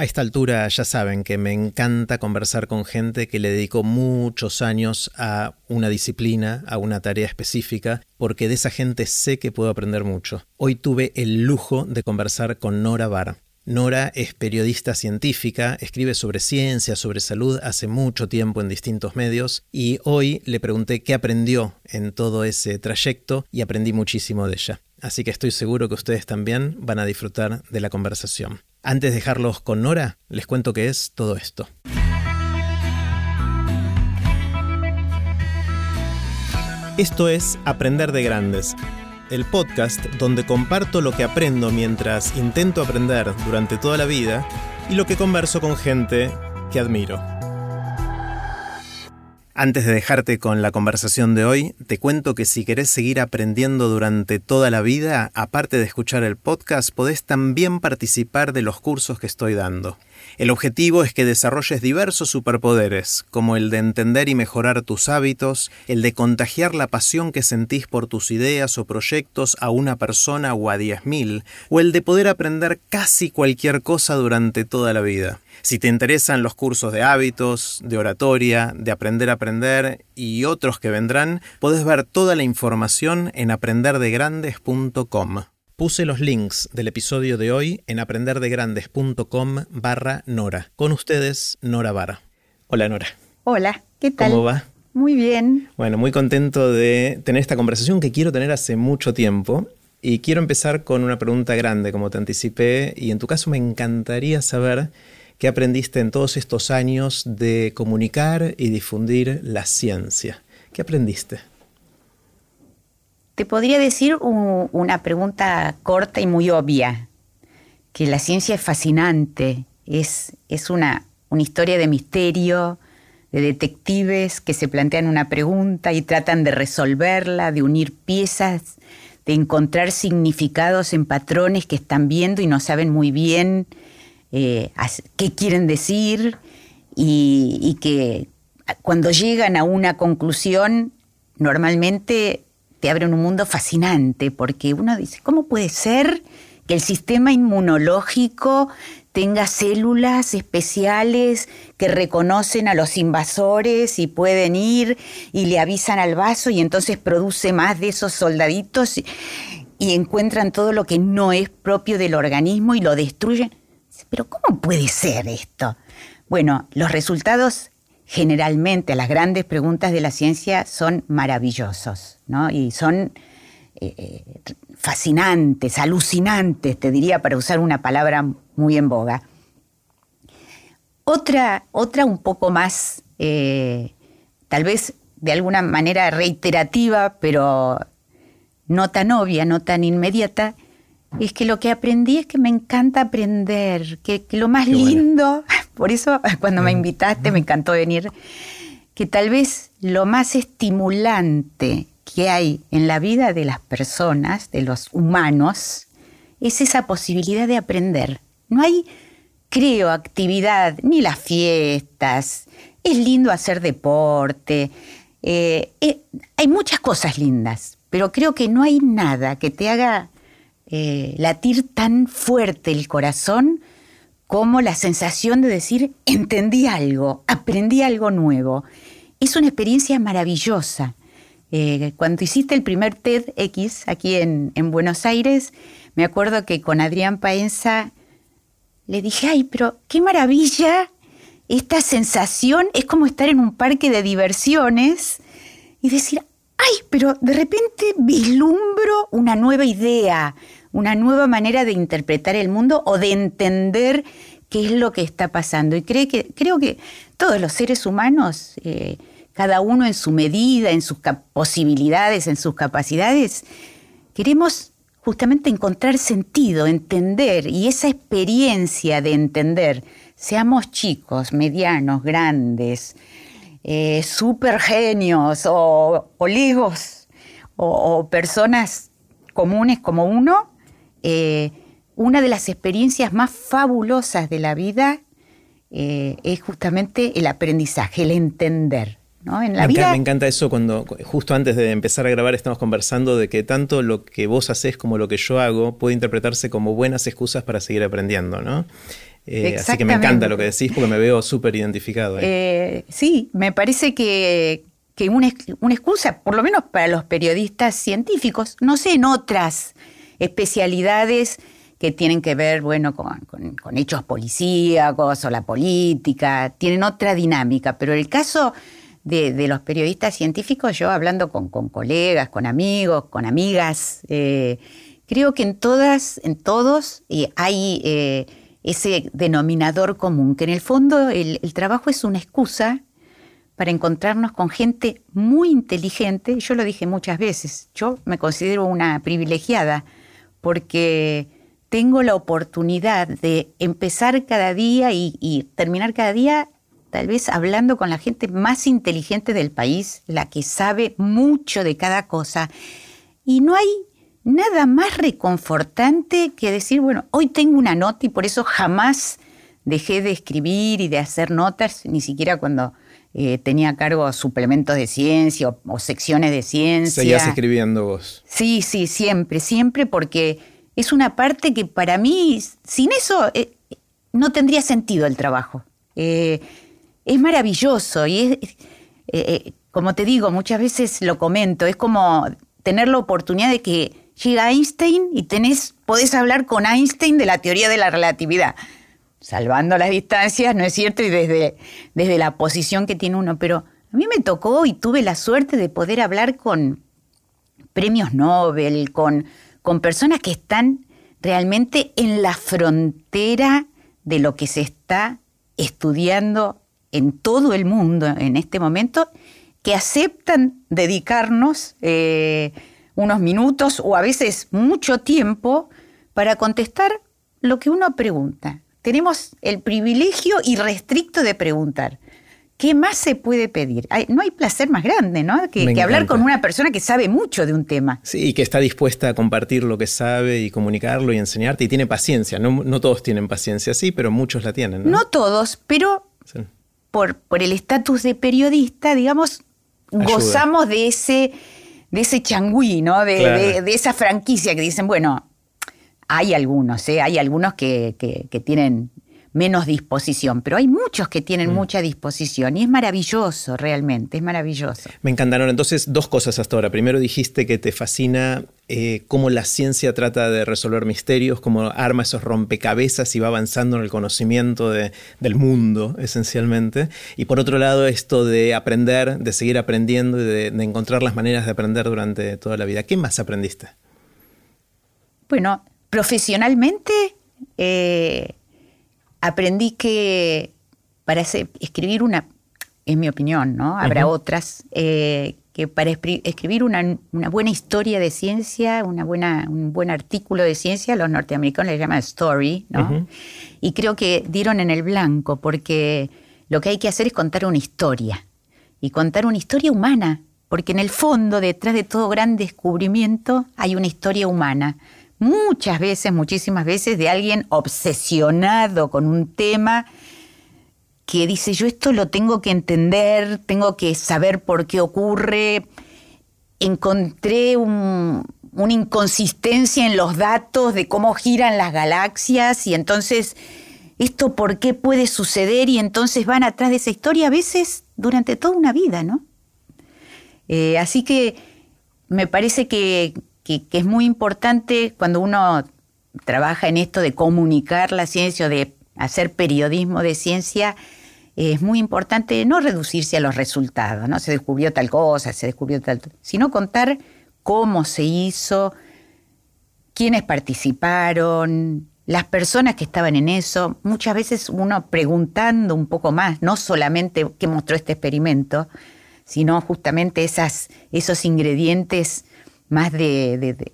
A esta altura ya saben que me encanta conversar con gente que le dedicó muchos años a una disciplina, a una tarea específica, porque de esa gente sé que puedo aprender mucho. Hoy tuve el lujo de conversar con Nora Bar. Nora es periodista científica, escribe sobre ciencia, sobre salud hace mucho tiempo en distintos medios y hoy le pregunté qué aprendió en todo ese trayecto y aprendí muchísimo de ella. Así que estoy seguro que ustedes también van a disfrutar de la conversación. Antes de dejarlos con Nora, les cuento qué es todo esto. Esto es Aprender de Grandes el podcast donde comparto lo que aprendo mientras intento aprender durante toda la vida y lo que converso con gente que admiro. Antes de dejarte con la conversación de hoy, te cuento que si querés seguir aprendiendo durante toda la vida, aparte de escuchar el podcast, podés también participar de los cursos que estoy dando. El objetivo es que desarrolles diversos superpoderes, como el de entender y mejorar tus hábitos, el de contagiar la pasión que sentís por tus ideas o proyectos a una persona o a diez mil, o el de poder aprender casi cualquier cosa durante toda la vida. Si te interesan los cursos de hábitos, de oratoria, de aprender a aprender y otros que vendrán, podés ver toda la información en aprenderdegrandes.com. Puse los links del episodio de hoy en aprenderdegrandes.com barra Nora. Con ustedes, Nora Vara. Hola Nora. Hola, ¿qué tal? ¿Cómo va? Muy bien. Bueno, muy contento de tener esta conversación que quiero tener hace mucho tiempo. Y quiero empezar con una pregunta grande, como te anticipé, y en tu caso me encantaría saber qué aprendiste en todos estos años de comunicar y difundir la ciencia. ¿Qué aprendiste? Te podría decir una pregunta corta y muy obvia, que la ciencia es fascinante, es, es una, una historia de misterio, de detectives que se plantean una pregunta y tratan de resolverla, de unir piezas, de encontrar significados en patrones que están viendo y no saben muy bien eh, qué quieren decir y, y, que cuando llegan a una conclusión normalmente te abren un mundo fascinante, porque uno dice, ¿cómo puede ser que el sistema inmunológico tenga células especiales que reconocen a los invasores y pueden ir y le avisan al vaso y entonces produce más de esos soldaditos y, y encuentran todo lo que no es propio del organismo y lo destruyen? Pero ¿cómo puede ser esto? Bueno, los resultados generalmente las grandes preguntas de la ciencia son maravillosos, ¿no? Y son eh, eh, fascinantes, alucinantes, te diría, para usar una palabra muy en boga. Otra, otra un poco más, eh, tal vez de alguna manera reiterativa, pero no tan obvia, no tan inmediata, es que lo que aprendí es que me encanta aprender, que, lo más lindo, por eso cuando me invitaste me encantó venir, que tal vez lo más estimulante que hay en la vida de las personas, de los humanos, es esa posibilidad de aprender. No hay, creo, actividad, ni las fiestas, es lindo hacer deporte, eh, eh, hay muchas cosas lindas, pero creo que no hay nada que te haga eh, latir tan fuerte el corazón como la sensación de decir, entendí algo, aprendí algo nuevo. Es una experiencia maravillosa. Eh, cuando hiciste el primer TEDx aquí en, en, Buenos Aires, me acuerdo que con Adrián Paenza le dije, ay, pero qué maravilla, esta sensación es como estar en un parque de diversiones y decir, ay, pero de repente vislumbro una nueva idea, una nueva manera de interpretar el mundo o de entender qué es lo que está pasando. Y creo que, creo que todos los seres humanos, eh, cada uno en su medida, en sus posibilidades, en sus capacidades, queremos justamente encontrar sentido, entender, y esa experiencia de entender, seamos chicos, medianos, grandes, eh, super genios o, oligos o personas comunes como uno, eh, una de las experiencias más fabulosas de la vida eh, es justamente el aprendizaje, el entender. En la me, vida... me, encanta eso cuando justo antes de empezar a grabar estamos conversando de que tanto lo que vos haces como lo que yo hago puede interpretarse como buenas excusas para seguir aprendiendo, ¿no? Eh, así que me encanta lo que decís porque me veo súper identificado. Eh, sí, me parece que, una, excusa, por lo menos para los periodistas científicos, no sé en otras especialidades que tienen que ver, bueno, con, hechos policíacos o la política, tienen otra dinámica, pero el caso de, los periodistas científicos, yo hablando con, colegas, con amigos, con amigas, eh, creo que en todas, en todos hay ese denominador común, que en el fondo el, trabajo es una excusa para encontrarnos con gente muy inteligente. Yo lo dije muchas veces, yo me considero una privilegiada porque tengo la oportunidad de empezar cada día y, terminar cada día tal vez hablando con la gente más inteligente del país, la que sabe mucho de cada cosa. Y no hay nada más reconfortante que decir, bueno, hoy tengo una nota y por eso jamás dejé de escribir y de hacer notas, ni siquiera cuando eh, tenía a cargo suplementos de ciencia o, secciones de ciencia. Seguías escribiendo vos. Sí, sí, siempre, siempre, porque es una parte que para mí, sin eso, eh, no tendría sentido el trabajo. Eh, es maravilloso y es, como te digo, muchas veces lo comento, es como tener la oportunidad de que llega Einstein y tenés, podés hablar con Einstein de la teoría de la relatividad. Salvando las distancias, ¿no es cierto? Y desde, desde la posición que tiene uno. Pero a mí me tocó y tuve la suerte de poder hablar con premios Nobel, con, con personas que están realmente en la frontera de lo que se está estudiando en todo el mundo en este momento, que aceptan dedicarnos eh, unos minutos o a veces mucho tiempo para contestar lo que uno pregunta. Tenemos el privilegio irrestricto de preguntar. ¿Qué más se puede pedir? no hay placer más grande, ¿no? Que, hablar con una persona que sabe mucho de un tema. Sí, y que está dispuesta a compartir lo que sabe y comunicarlo y enseñarte y tiene paciencia. No, todos tienen paciencia, sí, pero muchos la tienen. No, todos, pero por, por el estatus de periodista, digamos, gozamos de ese de ese changüí, ¿no? De, esa franquicia que dicen, bueno, hay algunos, ¿eh? hay algunos que, tienen menos disposición, pero hay muchos que tienen mm. mucha disposición y es maravilloso, realmente, es maravilloso. Me encantaron entonces dos cosas hasta ahora. Primero dijiste que te fascina eh, cómo la ciencia trata de resolver misterios, cómo arma esos rompecabezas y va avanzando en el conocimiento del mundo, esencialmente. Y por otro lado, esto de aprender, de seguir aprendiendo y de, encontrar las maneras de aprender durante toda la vida. ¿Qué más aprendiste? Bueno, profesionalmente eh, aprendí que para escribir una, en mi opinión, ¿no? Habrá otras, eh, que para escribir una, buena historia de ciencia, una buena, un buen artículo de ciencia, los norteamericanos le llaman story, ¿no? Y creo que dieron en el blanco, porque lo que hay que hacer es contar una historia, y contar una historia humana, porque en el fondo, detrás de todo gran descubrimiento, hay una historia humana. Muchas veces, muchísimas veces, de alguien obsesionado con un tema que dice, yo esto lo tengo que entender, tengo que saber por qué ocurre. Encontré una inconsistencia en los datos de cómo giran las galaxias y entonces, ¿esto por qué puede suceder? Y entonces van atrás de esa historia a veces durante toda una vida, ¿no? Eh, así que me parece que es muy importante cuando uno trabaja en esto de comunicar la ciencia o de hacer periodismo de ciencia, es muy importante no reducirse a los resultados, ¿no? Se descubrió tal cosa, se descubrió tal, sino contar cómo se hizo, quiénes participaron, las personas que estaban en eso, muchas veces uno preguntando un poco más, no solamente qué mostró este experimento, sino justamente esas, esos ingredientes más de,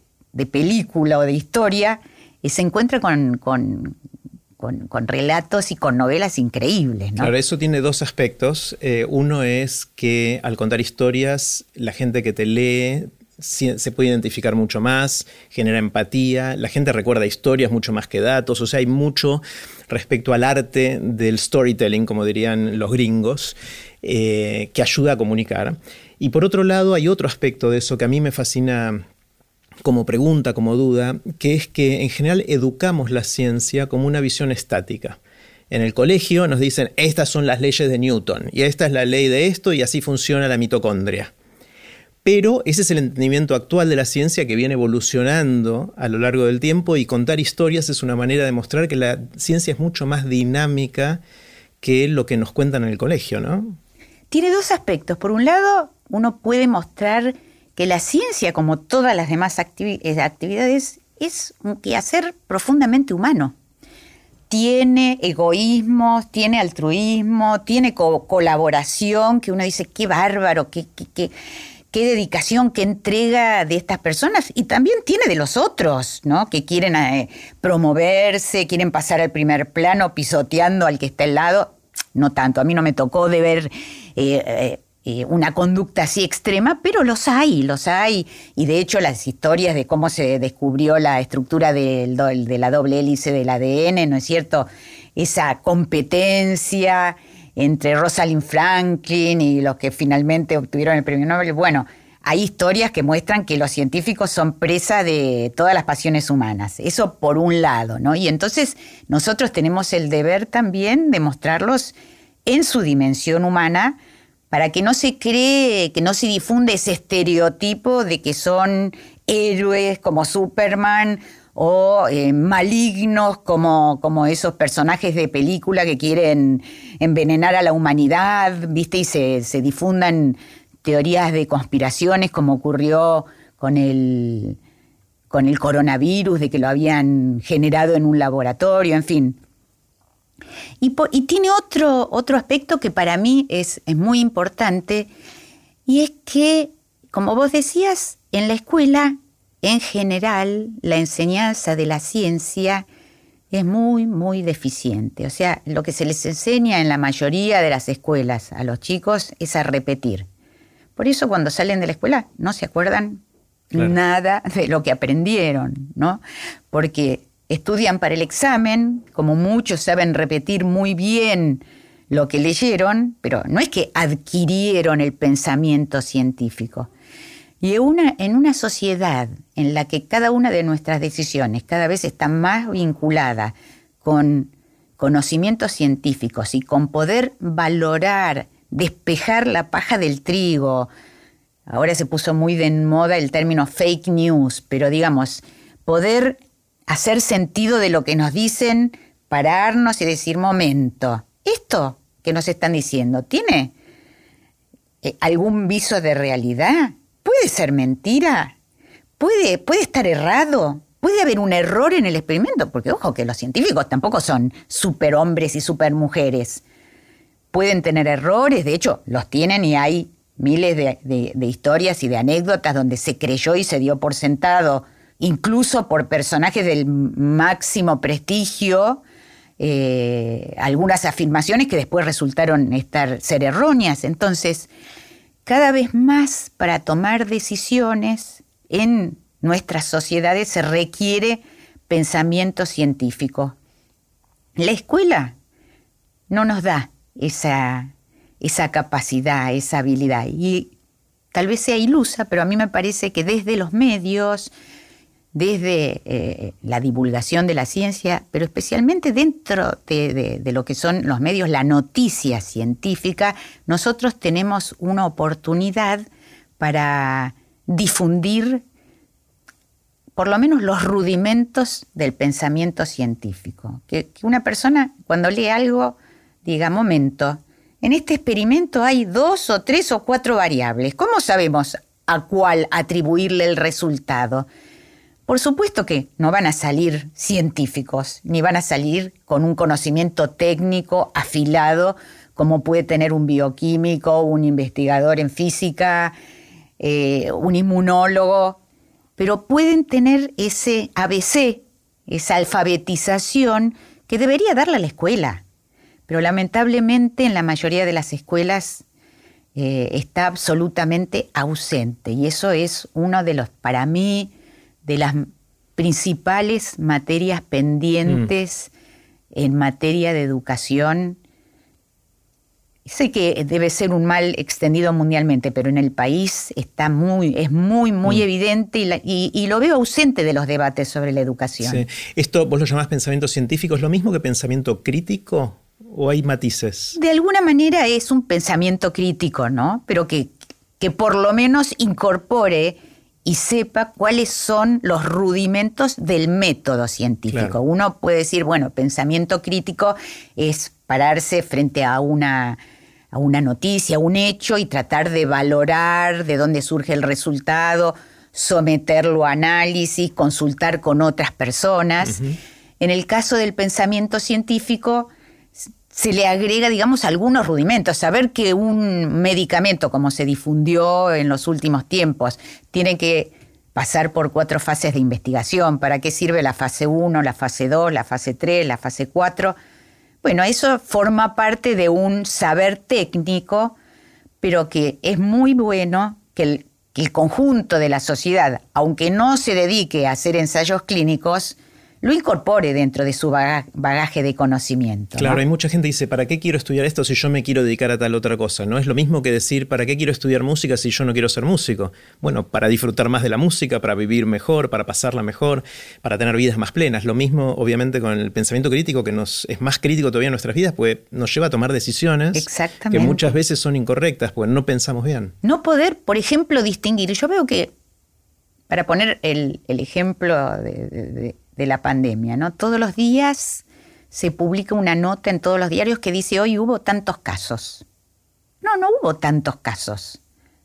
película o de historia, y se encuentra con, con, relatos y con novelas increíbles. ¿no? Claro, eso tiene dos aspectos. Eh, uno es que al contar historias, la gente que te lee se puede identificar mucho más, genera empatía, la gente recuerda historias mucho más que datos, o sea, hay mucho respecto al arte del storytelling, como dirían los gringos, eh, que ayuda a comunicar. Y por otro lado, hay otro aspecto de eso que a mí me fascina como pregunta, como duda, que es que en general educamos la ciencia como una visión estática. En el colegio nos dicen, estas son las leyes de Newton, y esta es la ley de esto, y así funciona la mitocondria. Pero ese es el entendimiento actual de la ciencia que viene evolucionando a lo largo del tiempo y contar historias es una manera de mostrar que la ciencia es mucho más dinámica que lo que nos cuentan en el colegio, ¿no? Tiene dos aspectos. Por un lado, uno puede mostrar que la ciencia, como todas las demás eh, actividades, es un quehacer profundamente humano. Tiene egoísmo, tiene altruismo, tiene colaboración, que uno dice, qué bárbaro, qué, dedicación, qué entrega de estas personas, y también tiene de los otros, ¿no? Que quieren eh, promoverse, quieren pasar al primer plano pisoteando al que está al lado. No tanto, a mí no me tocó de ver eh, una conducta así extrema, pero los hay, los hay. Y de hecho las historias de cómo se descubrió la estructura de la doble hélice del ADN, ¿no es cierto? Esa competencia entre Rosalind Franklin y los que finalmente obtuvieron el premio Nobel. Bueno, hay historias que muestran que los científicos son presa de todas las pasiones humanas. Eso por un lado, ¿no? Y entonces nosotros tenemos el deber también de mostrarlos en su dimensión humana para que no se cree, que no se difunde ese estereotipo de que son héroes como Superman o eh, malignos como, como, esos personajes de película que quieren envenenar a la humanidad, ¿viste? Y se, se difundan teorías de conspiraciones como ocurrió con el, con el coronavirus, de que lo habían generado en un laboratorio, en fin. Y, tiene otro, otro aspecto que para mí es, es muy importante, y es que, como vos decías, en la escuela, en general, la enseñanza de la ciencia es muy, muy deficiente. O sea, lo que se les enseña en la mayoría de las escuelas a los chicos es a repetir. Por eso cuando salen de la escuela no se acuerdan nada de lo que aprendieron, ¿no? Porque estudian para el examen, como muchos saben repetir muy bien lo que leyeron, pero no es que adquirieron el pensamiento científico. Y en una sociedad en la que cada una de nuestras decisiones cada vez está más vinculada con conocimientos científicos y con poder valorar, despejar la paja del trigo, ahora se puso muy de moda el término fake news, pero digamos, poder hacer sentido de lo que nos dicen, pararnos y decir, momento, esto que nos están diciendo, ¿tiene eh, algún viso de realidad? ¿Puede ser mentira? ¿Puede, ¿Puede estar errado? ¿Puede haber un error en el experimento? Porque ojo que los científicos tampoco son superhombres y supermujeres. Pueden tener errores, de hecho los tienen y hay miles de historias y de anécdotas donde se creyó y se dio por sentado incluso por personajes del máximo prestigio, eh, algunas afirmaciones que después resultaron estar, ser erróneas. Entonces, cada vez más para tomar decisiones en nuestras sociedades se requiere pensamiento científico. La escuela no nos da esa, esa capacidad, esa habilidad. Y tal vez sea ilusa, pero a mí me parece que desde los medios, desde eh, la divulgación de la ciencia, pero especialmente dentro de, lo que son los medios, la noticia científica, nosotros tenemos una oportunidad para difundir por lo menos los rudimentos del pensamiento científico. Que, que una persona cuando lee algo diga, momento, en este experimento hay dos o tres o cuatro variables. ¿Cómo sabemos a cuál atribuirle el resultado? Por supuesto que no van a salir científicos, ni van a salir con un conocimiento técnico afilado como puede tener un bioquímico, un investigador en física, eh, un inmunólogo, pero pueden tener ese ABC, esa alfabetización que debería darle a la escuela. Pero lamentablemente en la mayoría de las escuelas eh, está absolutamente ausente y eso es uno de los, para mí, de las principales materias pendientes mm. en materia de educación Sé que debe ser un mal extendido mundialmente, pero en el país está muy, es muy, muy mm. evidente y, lo veo ausente de los debates sobre la educación. Sí. ¿Esto vos lo llamás pensamiento científico? ¿Es lo mismo que pensamiento crítico o hay matices? De alguna manera es un pensamiento crítico, ¿no? Pero que, que por lo menos incorpore y sepa cuáles son los rudimentos del método científico. Uno puede decir, bueno, pensamiento crítico es pararse frente a una a una noticia, a un hecho y tratar de valorar de dónde surge el resultado, someterlo a análisis, consultar con otras personas. En el caso del pensamiento científico, se le agrega, digamos, algunos rudimentos. Saber que un medicamento, como se difundió en los últimos tiempos, tiene que pasar por cuatro fases de investigación. ¿Para qué sirve la fase 1, la fase 2, la fase 3, la fase 4? Bueno, eso forma parte de un saber técnico, pero que es muy bueno que el, que el conjunto de la sociedad, aunque no se dedique a hacer ensayos clínicos, lo incorpore dentro de su bagaje de conocimiento. Claro, hay mucha gente que dice, ¿para qué quiero estudiar esto si yo me quiero dedicar a tal otra cosa? ¿No? Es lo mismo que decir, ¿para qué quiero estudiar música si yo no quiero ser músico? Bueno, para disfrutar más de la música, para vivir mejor, para pasarla mejor, para tener vidas más plenas. Lo mismo, obviamente, con el pensamiento crítico, que nos es más crítico todavía en nuestras vidas, pues nos lleva a tomar decisiones que muchas veces son incorrectas, porque no pensamos bien. No poder, por ejemplo, distinguir. Yo veo que, para poner el, ejemplo de de la pandemia, ¿no? Todos los días se publica una nota en todos los diarios que dice hoy hubo tantos casos. No, no hubo tantos casos.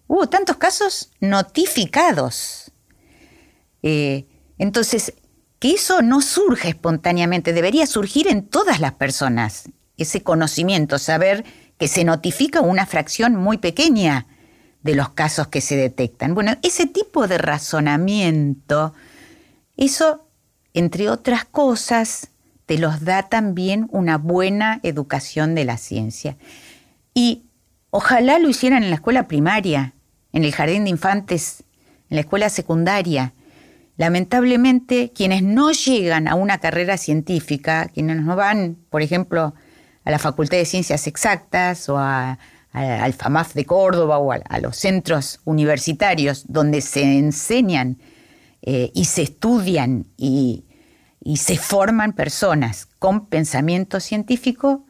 Hubo tantos casos notificados. Eh, entonces, que eso no surge espontáneamente, debería surgir en todas las personas, ese conocimiento, saber que se notifica una fracción muy pequeña de los casos que se detectan. Bueno, ese tipo de razonamiento, eso entre otras cosas, te los da también una buena educación de la ciencia. Y ojalá lo hicieran en la escuela primaria, en el jardín de infantes, en la escuela secundaria. Lamentablemente, quienes no llegan a una carrera científica, quienes no van, por ejemplo, a la Facultad de Ciencias Exactas o al FAMAF de Córdoba o a, los centros universitarios donde se enseñan eh, y se estudian y, se forman personas con pensamiento científico,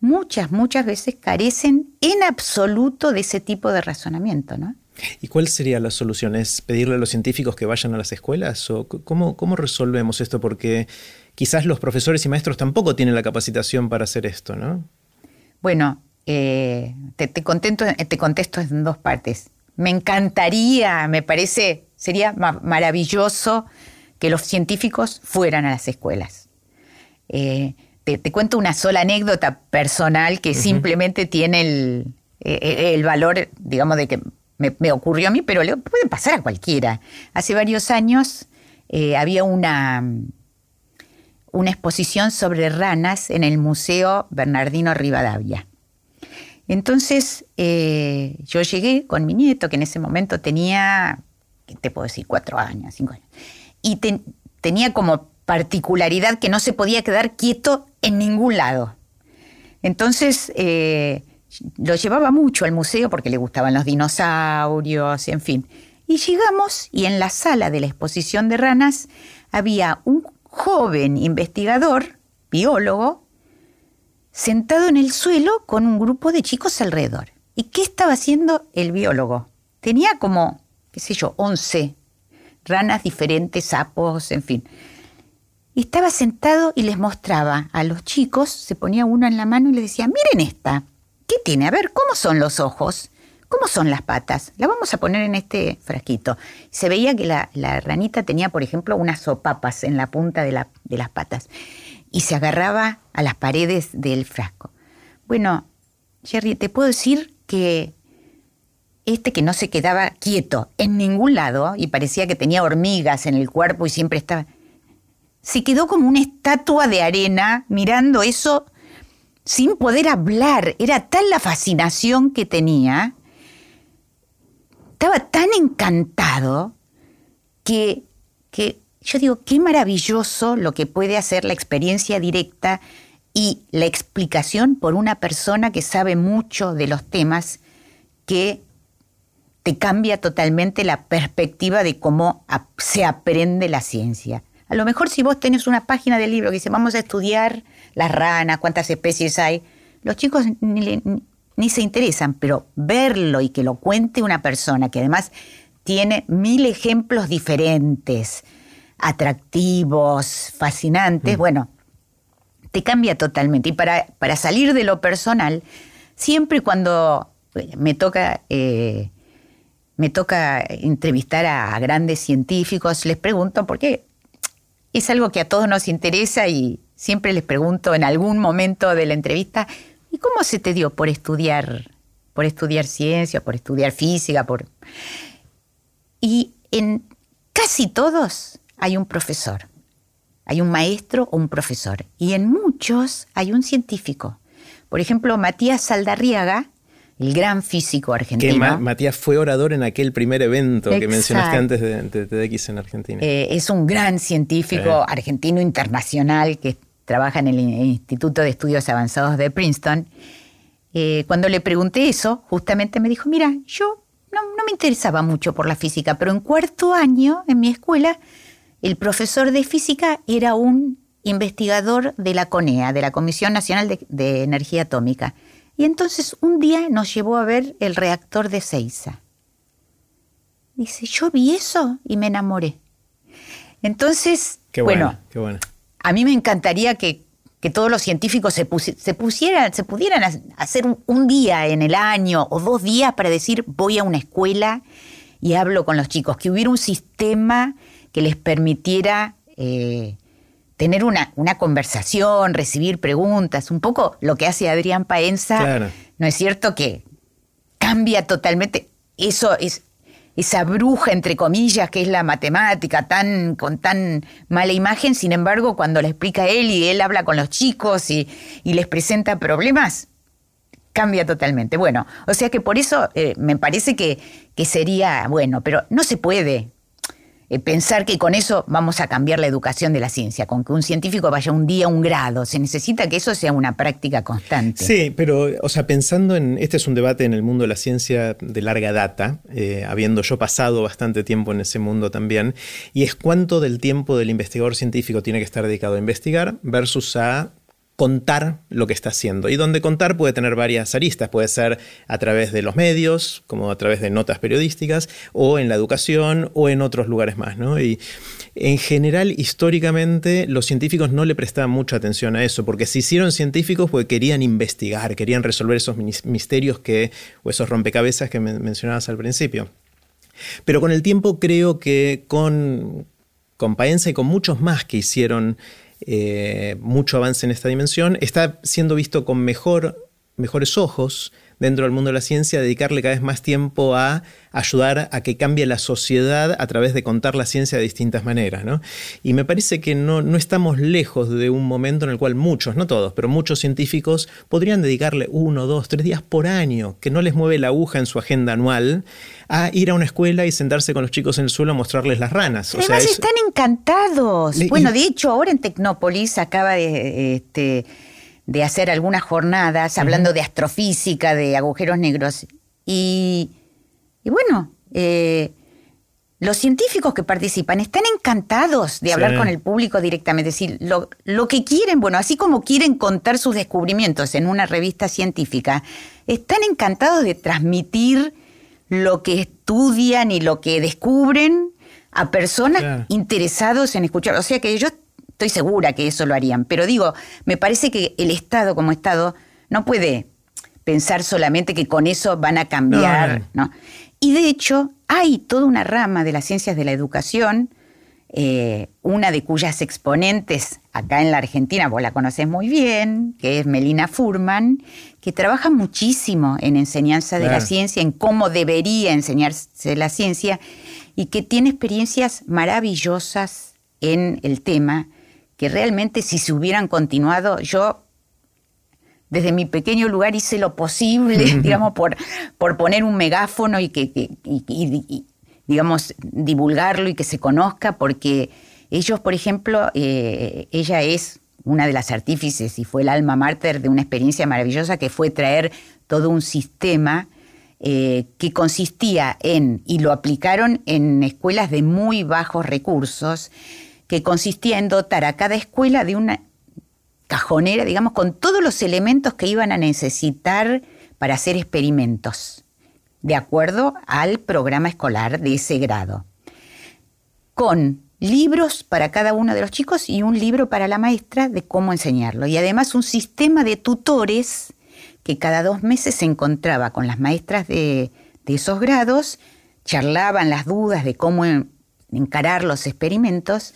muchas, muchas veces carecen en absoluto de ese tipo de razonamiento, ¿no? ¿Y cuál sería la solución? ¿Es pedirle a los científicos que vayan a las escuelas? ¿O cómo, cómo resolvemos esto? Porque quizás los profesores y maestros tampoco tienen la capacitación para hacer esto, ¿no? Bueno, eh, te, te contesto en dos partes. Me encantaría, me parece Sería maravilloso que los científicos fueran a las escuelas. Eh, te, cuento una sola anécdota personal que simplemente tiene el, eh, eh, el, valor, digamos, de que me, ocurrió a mí, pero le puede pasar a cualquiera. Hace varios años había una, una exposición sobre ranas en el Museo Bernardino Rivadavia. Entonces yo llegué con mi nieto, que en ese momento tenía ¿qué te puedo decir? Cuatro años, cinco años. Y tenía como particularidad que no se podía quedar quieto en ningún lado. Entonces, eh, lo llevaba mucho al museo porque le gustaban los dinosaurios, en fin. Y llegamos y en la sala de la exposición de ranas había un joven investigador, biólogo, sentado en el suelo con un grupo de chicos alrededor. ¿Y qué estaba haciendo el biólogo? Tenía como qué sé yo, 11 ranas diferentes, sapos, en fin. Y estaba sentado y les mostraba a los chicos, se ponía uno en la mano y les decía, miren esta, ¿qué tiene? A ver, ¿cómo son los ojos? ¿Cómo son las patas? La vamos a poner en este frasquito. Se veía que la, ranita tenía, por ejemplo, unas sopapas en la punta de, de las patas y se agarraba a las paredes del frasco. Bueno, Jerry, te puedo decir que este que no se quedaba quieto en ningún lado y parecía que tenía hormigas en el cuerpo y siempre estaba... Se quedó como una estatua de arena mirando eso sin poder hablar. Era tal la fascinación que tenía. Estaba tan encantado que, que yo digo, qué maravilloso lo que puede hacer la experiencia directa y la explicación por una persona que sabe mucho de los temas que te cambia totalmente la perspectiva de cómo se aprende la ciencia. A lo mejor si vos tenés una página del libro que dice vamos a estudiar las ranas, cuántas especies hay, los chicos ni, ni se interesan, pero verlo y que lo cuente una persona que además tiene mil ejemplos diferentes, atractivos, fascinantes, mm. bueno, te cambia totalmente. Y para, para, salir de lo personal, siempre cuando me toca, eh, me toca entrevistar a, grandes científicos, les pregunto, porque es algo que a todos nos interesa y siempre les pregunto en algún momento de la entrevista, ¿y cómo se te dio por estudiar, por estudiar ciencia, por estudiar física, por y en casi todos hay un profesor, hay un maestro o un profesor. Y en muchos hay un científico. Por ejemplo, Matías Saldarriaga, el gran físico argentino. Que Matías fue orador en aquel primer evento que mencionaste antes de, TEDx en Argentina. Eh, es un gran científico argentino internacional que trabaja en el Instituto de Estudios Avanzados de Princeton. Eh, cuando le pregunté eso, justamente me dijo, mira, yo no, me interesaba mucho por la física, pero en cuarto año, en mi escuela, el profesor de física era un investigador de la CONEA, de la Comisión Nacional de, Energía Atómica. Y entonces un día nos llevó a ver el reactor de Seiza. Dice, yo vi eso y me enamoré. Entonces, bueno, a mí me encantaría que que todos los científicos se, pusieran, se pudieran hacer un, día en el año o dos días para decir voy a una escuela y hablo con los chicos, que hubiera un sistema que les permitiera eh, tener una, una, conversación, recibir preguntas, un poco lo que hace Adrián Paenza, ¿no es cierto? Que cambia totalmente. Eso es, esa bruja, entre comillas, que es la matemática, tan, con tan mala imagen, sin embargo, cuando le explica él y él habla con los chicos y, les presenta problemas, cambia totalmente. Bueno, o sea que por eso eh, me parece que, que sería bueno, pero no se puede pensar que con eso vamos a cambiar la educación de la ciencia, con que un científico vaya un día a un grado. Se necesita que eso sea una práctica constante. Sí, pero, o sea, pensando en. Este es un debate en el mundo de la ciencia de larga data, eh, habiendo yo pasado bastante tiempo en ese mundo también, y es cuánto del tiempo del investigador científico tiene que estar dedicado a investigar versus a contar lo que está haciendo. Y donde contar puede tener varias aristas, puede ser a través de los medios, como a través de notas periodísticas, o en la educación, o en otros lugares más. ¿no? Y en general, históricamente, los científicos no le prestaban mucha atención a eso, porque se hicieron científicos porque querían investigar, querían resolver esos misterios que, o esos rompecabezas que mencionabas al principio. Pero con el tiempo creo que con, con Paenza y con muchos más que hicieron eh, mucho avance en esta dimensión, está siendo visto con mejor, mejores ojos dentro del mundo de la ciencia, dedicarle cada vez más tiempo a ayudar a que cambie la sociedad a través de contar la ciencia de distintas maneras. Y me parece que no, no estamos lejos de un momento en el cual muchos, no todos, pero muchos científicos podrían dedicarle uno, dos, tres días por año, que no les mueve la aguja en su agenda anual, a ir a una escuela y sentarse con los chicos en el suelo a mostrarles las ranas. Además están encantados. bueno, de hecho, ahora en Tecnópolis acaba de... Este, de hacer algunas jornadas hablando de astrofísica, de agujeros negros. Y, bueno, eh, los científicos que participan están encantados de hablar con el público directamente. Es decir, lo, lo, que quieren, bueno, así como quieren contar sus descubrimientos en una revista científica, están encantados de transmitir lo que estudian y lo que descubren a personas interesados en escuchar. O sea que ellos estoy segura que eso lo harían, pero digo, me parece que el Estado como Estado no puede pensar solamente que con eso van a cambiar, no, Y de hecho, hay toda una rama de las ciencias de la educación, eh, una de cuyas exponentes acá en la Argentina, vos la conocés muy bien, que es Melina Furman, que trabaja muchísimo en enseñanza de la ciencia, en cómo debería enseñarse la ciencia, y que tiene experiencias maravillosas en el tema que realmente si se hubieran continuado, yo desde mi pequeño lugar hice lo posible, digamos, por, por poner un megáfono y que, digamos, divulgarlo y que se conozca, porque ellos, por ejemplo, eh, ella es una de las artífices y fue el alma mater de una experiencia maravillosa que fue traer todo un sistema eh, que consistía en, y lo aplicaron en escuelas de muy bajos recursos, que consistía en dotar a cada escuela de una cajonera, digamos, con todos los elementos que iban a necesitar para hacer experimentos, de acuerdo al programa escolar de ese grado. Con libros para cada uno de los chicos y un libro para la maestra de cómo enseñarlo. Y además un sistema de tutores que cada dos meses se encontraba con las maestras de, esos grados, charlaban las dudas de cómo encarar los experimentos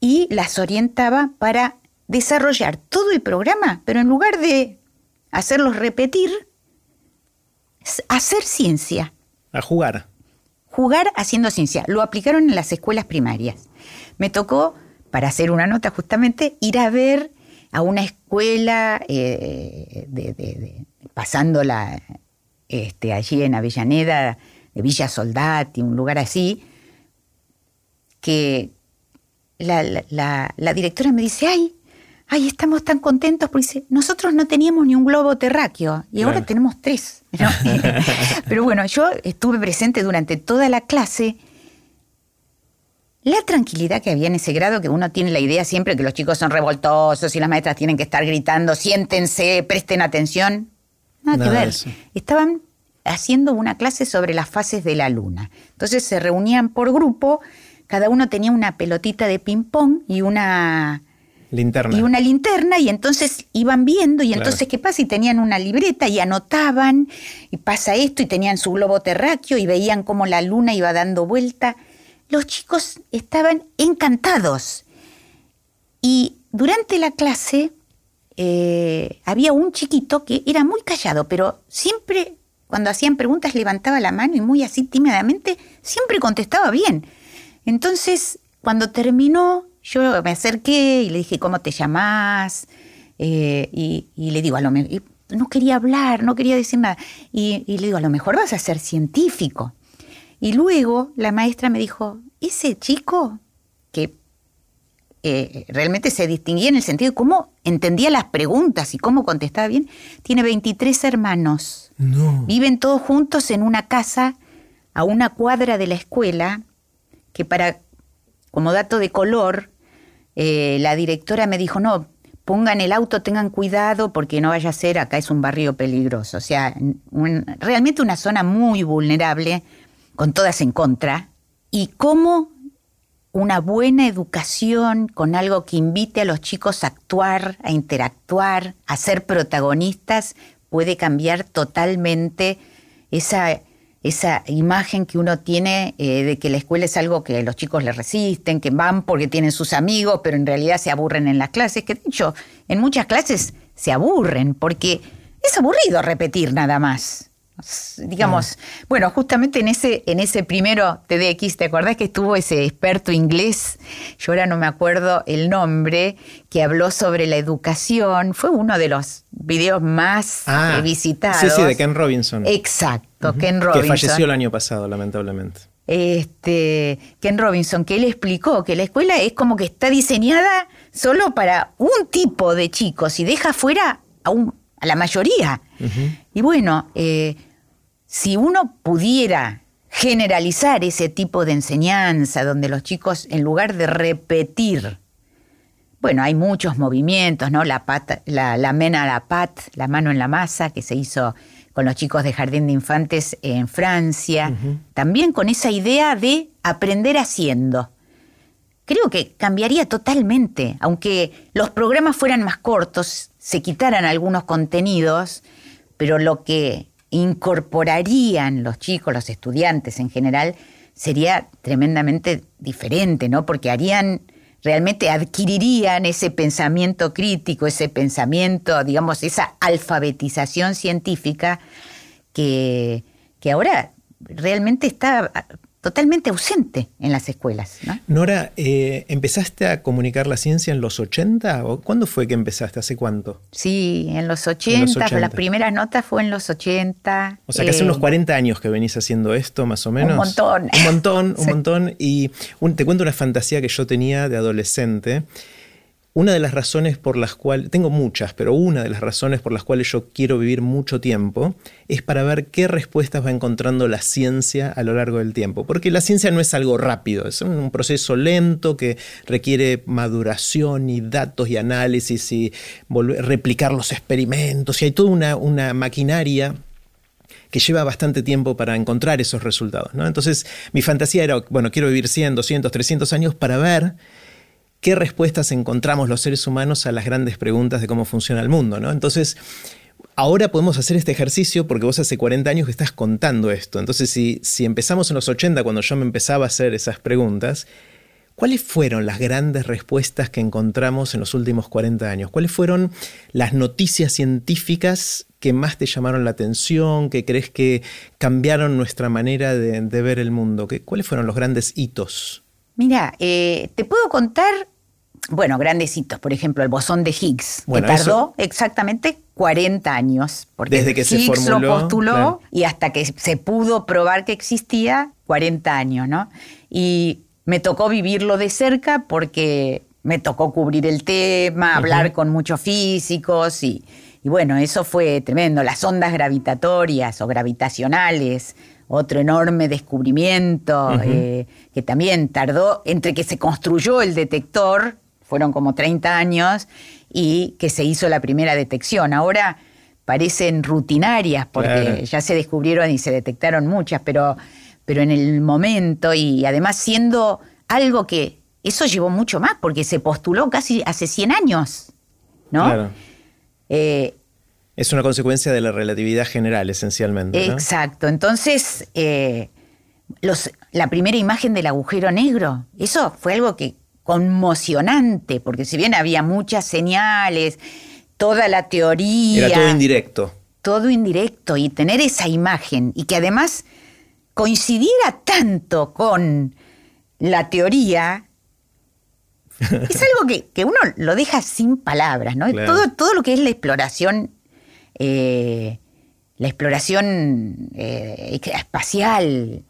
y las orientaba para desarrollar todo el programa, pero en lugar de hacerlos repetir, hacer ciencia. A jugar jugar haciendo ciencia. Lo aplicaron en las escuelas primarias. Me tocó, para hacer una nota justamente, ir a ver a una escuela eh, de, pasándola este, allí en Avellaneda, de Villa Soldati, un lugar así, que la, la directora me dice, ay, ay, estamos tan contentos porque dice, nosotros no teníamos ni un globo terráqueo y ahora tenemos tres. Pero bueno, yo estuve presente durante toda la clase. La tranquilidad que había en ese grado, que uno tiene la idea siempre que los chicos son revoltosos y las maestras tienen que estar gritando, siéntense, presten atención. Nada, que ver. Estaban haciendo una clase sobre las fases de la luna. Entonces se reunían por grupo, cada uno tenía una pelotita de ping-pong y una Linterna. Y una linterna, y entonces iban viendo, y entonces, ¿qué pasa? Y tenían una libreta y anotaban, y pasa esto, y tenían su globo terráqueo, y veían cómo la luna iba dando vuelta. Los chicos estaban encantados. Y durante la clase eh, había un chiquito que era muy callado, pero siempre, cuando hacían preguntas, levantaba la mano y muy así tímidamente, siempre contestaba bien. Entonces, cuando terminó, yo me acerqué y le dije, ¿cómo te llamás? Eh, y, le digo, a lo mejor, no quería hablar, no quería decir nada. Y, le digo, a lo mejor vas a ser científico. Y luego la maestra me dijo, ese chico que eh, realmente se distinguía en el sentido de cómo entendía las preguntas y cómo contestaba bien, tiene 23 hermanos. Viven todos juntos en una casa a una cuadra de la escuela, que para, como dato de color, eh, la directora me dijo, no, pongan el auto, tengan cuidado porque no vaya a ser, acá es un barrio peligroso. O sea, realmente una zona muy vulnerable, con todas en contra. Y cómo una buena educación con algo que invite a los chicos a actuar, a interactuar, a ser protagonistas, puede cambiar totalmente esa esa imagen que uno tiene eh, de que la escuela es algo que los chicos le resisten, que van porque tienen sus amigos, pero en realidad se aburren en las clases, que de hecho en muchas clases se aburren porque es aburrido repetir nada más digamos, bueno, justamente en ese, en ese primero TDX, ¿te acordás que estuvo ese experto inglés? Yo ahora no me acuerdo el nombre, que habló sobre la educación. Fue uno de los videos más ah, visitados. Sí, sí, de Ken Robinson. Exacto, Ken Robinson. Que falleció el año pasado, lamentablemente. Este, Ken Robinson, que él explicó que la escuela es como que está diseñada solo para un tipo de chicos y deja fuera a, un, a la mayoría. Y bueno, eh, si uno pudiera generalizar ese tipo de enseñanza donde los chicos, en lugar de repetir, bueno, hay muchos movimientos, ¿no? La, la, mena a la pat, la mano en la masa, que se hizo con los chicos de Jardín de Infantes en Francia, también con esa idea de aprender haciendo. Creo que cambiaría totalmente, aunque los programas fueran más cortos, se quitaran algunos contenidos, pero lo que incorporarían los chicos, los estudiantes en general, sería tremendamente diferente, ¿no? Porque harían, realmente adquirirían ese pensamiento crítico, ese pensamiento, digamos, esa alfabetización científica que, que ahora realmente está totalmente ausente en las escuelas. Nora, eh, ¿empezaste a comunicar la ciencia en los 80? ¿O ¿Cuándo fue que empezaste? ¿Hace cuánto? Sí, en los 80, las primeras notas fue en los 80. O sea, que hace unos 40 eh, años que venís haciendo esto, más o menos. Un montón. Un montón, un montón. Y te cuento una fantasía que yo tenía de adolescente. Una de las razones por las cuales, tengo muchas, pero una de las razones por las cuales yo quiero vivir mucho tiempo es para ver qué respuestas va encontrando la ciencia a lo largo del tiempo. Porque la ciencia no es algo rápido, es un proceso lento que requiere maduración y datos y análisis y replicar los experimentos y hay toda una, maquinaria que lleva bastante tiempo para encontrar esos resultados. Entonces, mi fantasía era, bueno, quiero vivir 100, 200, 300 años para ver qué respuestas encontramos los seres humanos a las grandes preguntas de cómo funciona el mundo. ¿no? Entonces, ahora podemos hacer este ejercicio porque vos hace 40 años que estás contando esto. Entonces, si, si empezamos en los 80, cuando yo me empezaba a hacer esas preguntas, ¿Cuáles fueron las grandes respuestas que encontramos en los últimos 40 años? ¿Cuáles fueron las noticias científicas que más te llamaron la atención, que crees que cambiaron nuestra manera de, ver el mundo? ¿Cuáles fueron los grandes hitos? Mira, eh, te puedo contar, bueno, grandes hitos, por ejemplo, el bosón de Higgs, que tardó exactamente 40 años. Porque Desde que se formuló. lo postuló y hasta que se pudo probar que existía, 40 años, ¿no? Y me tocó vivirlo de cerca porque me tocó cubrir el tema, hablar con muchos físicos y, bueno, eso fue tremendo. Las ondas gravitatorias o gravitacionales, otro enorme descubrimiento eh, que también tardó entre que se construyó el detector, fueron como 30 años, y que se hizo la primera detección. Ahora parecen rutinarias porque ya se descubrieron y se detectaron muchas, pero pero en el momento y además siendo algo que eso llevó mucho más porque se postuló casi hace 100 años, ¿no? Claro. Eh, es una consecuencia de la relatividad general, esencialmente. Exacto. Entonces, eh, los, la primera imagen del agujero negro, eso fue algo que conmocionante, porque si bien había muchas señales, toda la teoría. Era todo indirecto. Todo indirecto. Y tener esa imagen, y que además coincidiera tanto con la teoría, es algo que, uno lo deja sin palabras, ¿no? Todo, todo lo que es la exploración, eh, la exploración eh, espacial,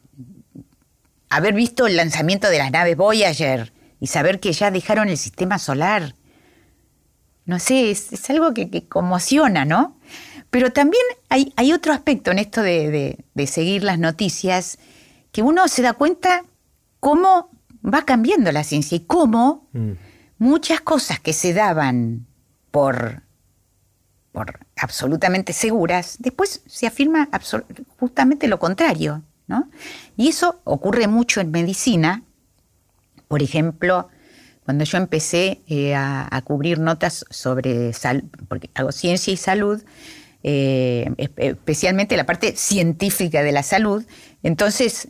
haber visto el lanzamiento de las naves Voyager y saber que ya dejaron el sistema solar, no sé, es, algo que, que, conmociona, ¿no? Pero también hay, hay otro aspecto en esto de, seguir las noticias, que uno se da cuenta cómo va cambiando la ciencia y cómo mm. muchas cosas que se daban por, absolutamente seguras, después se afirma justamente lo contrario. ¿no? Y eso ocurre mucho en medicina. Por ejemplo, cuando yo empecé eh, a, a, cubrir notas sobre salud, porque hago ciencia y salud, eh, especialmente la parte científica de la salud. Entonces,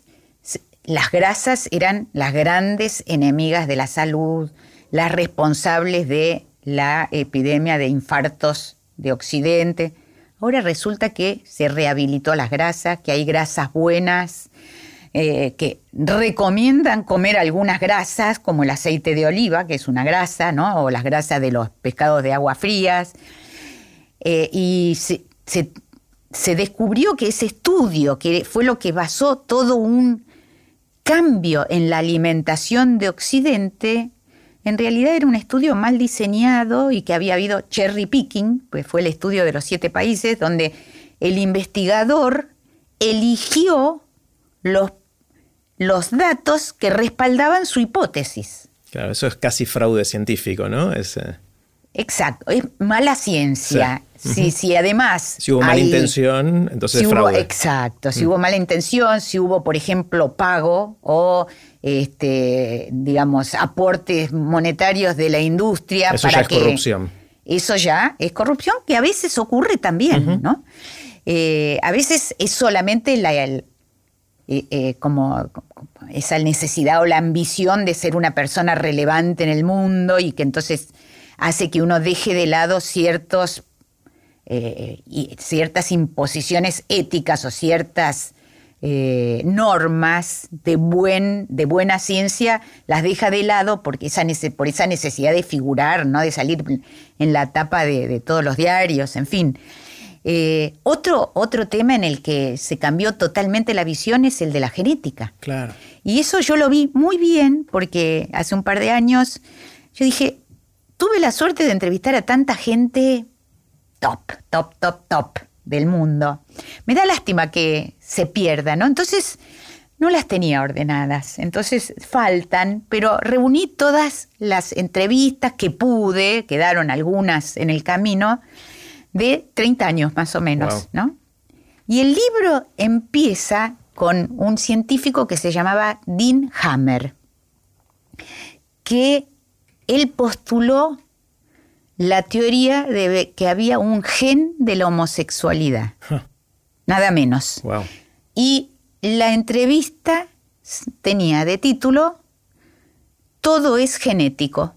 las grasas eran las grandes enemigas de la salud, las responsables de la epidemia de infartos de Occidente. Ahora resulta que se rehabilitó las grasas, que hay grasas buenas, eh, que recomiendan comer algunas grasas, como el aceite de oliva, que es una grasa, ¿no? o las grasas de los pescados de agua frías. Eh, y se, descubrió que ese estudio, que fue lo que basó todo un cambio en la alimentación de Occidente, en realidad era un estudio mal diseñado y que había habido cherry picking, pues fue el estudio de los siete países, donde el investigador eligió los, los datos que respaldaban su hipótesis. Claro, eso es casi fraude científico, ¿no? Es, Exacto, es mala ciencia. Sí, sí, además. Si hubo mala intención, entonces fraude. exacto, si mm. hubo mala intención, si hubo, por ejemplo, pago o este, digamos, aportes monetarios de la industria eso ya es corrupción. Eso ya es corrupción, que a veces ocurre también, ¿no? Eh, a veces es solamente la, eh, eh, como esa necesidad o la ambición de ser una persona relevante en el mundo y que entonces hace que uno deje de lado ciertos, ciertas imposiciones éticas o ciertas eh, normas de, buen, de buena ciencia, las deja de lado porque esa, por esa necesidad de figurar, ¿no? de salir en la tapa de, todos los diarios, en fin. Eh, otro, otro tema en el que se cambió totalmente la visión es el de la genética. Claro. Y eso yo lo vi muy bien porque hace un par de años yo dije, tuve la suerte de entrevistar a tanta gente top, top, top, top del mundo. Me da lástima que se pierda, ¿no? Entonces, no las tenía ordenadas, entonces faltan, pero reuní todas las entrevistas que pude, quedaron algunas en el camino, de 30 años más o menos, ¿no? Y el libro empieza con un científico que se llamaba Dean Hammer, que él postuló la teoría de que había un gen de la homosexualidad, nada menos. Y la entrevista tenía de título Todo es genético.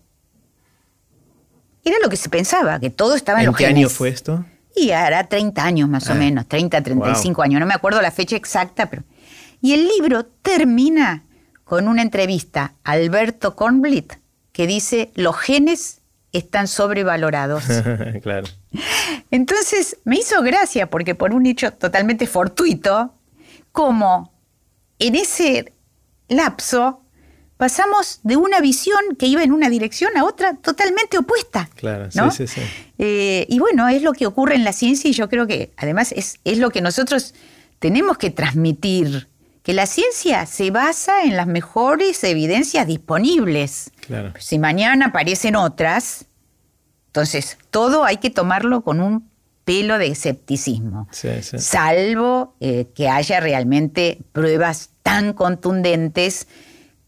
Era lo que se pensaba, que todo estaba en, ¿En los qué año fue esto? Y hará 30 años más o ah. menos, 30, 35 años, no me acuerdo la fecha exacta, pero... Y el libro termina con una entrevista a Alberto Kornblit que dice, los genes están sobrevalorados. claro. Entonces me hizo gracia porque por un hecho totalmente fortuito, como en ese lapso pasamos de una visión que iba en una dirección a otra totalmente opuesta. Claro, sí, sí, sí. Eh, y bueno, es lo que ocurre en la ciencia y yo creo que además es, es lo que nosotros tenemos que transmitir, que la ciencia se basa en las mejores evidencias disponibles. Claro. Si mañana aparecen otras, entonces todo hay que tomarlo con un pelo de escepticismo, salvo eh, que haya realmente pruebas tan contundentes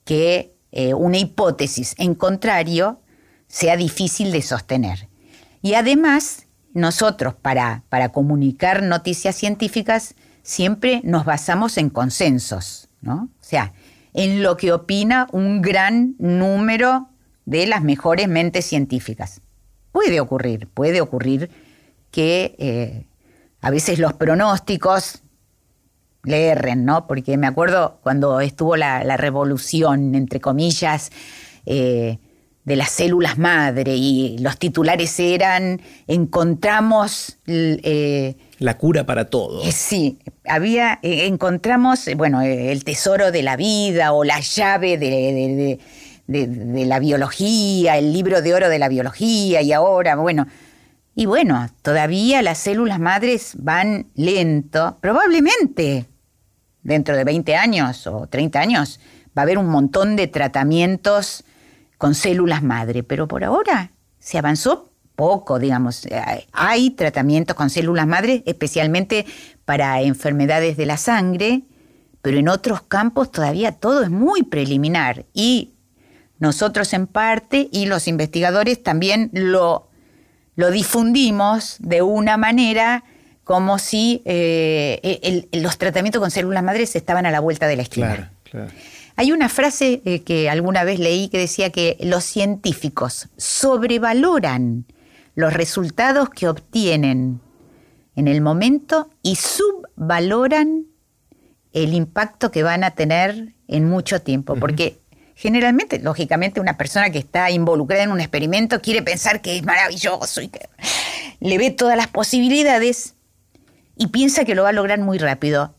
que eh, una hipótesis en contrario sea difícil de sostener. Y además, nosotros para, para comunicar noticias científicas siempre nos basamos en consensos, ¿no? O sea, en lo que opina un gran número de las mejores mentes científicas. Puede ocurrir, puede ocurrir que eh, a veces los pronósticos le erren, ¿no? Porque me acuerdo cuando estuvo la, revolución, entre comillas, eh, de las células madre y los titulares eran encontramos eh, la cura para todo. sí, había encontramos bueno el tesoro de la vida o la llave de, de, la biología, el libro de oro de la biología y ahora bueno y bueno, todavía las células madres van lento. Probablemente dentro de 20 años o 30 años va a haber un montón de tratamientos con células madre, pero por ahora se avanzó poco, digamos. Hay tratamientos con células madre, especialmente para enfermedades de la sangre, pero en otros campos todavía todo es muy preliminar y nosotros en parte y los investigadores también lo lo difundimos de una manera como si eh, los tratamientos con células madres estaban a la vuelta de la esquina. Hay una frase eh, que alguna vez leí que decía que los científicos sobrevaloran los resultados que obtienen en el momento y subvaloran el impacto que van a tener en mucho tiempo, porque Generalmente, lógicamente, una persona que está involucrada en un experimento quiere pensar que es maravilloso y que le ve todas las posibilidades y piensa que lo va a lograr muy rápido.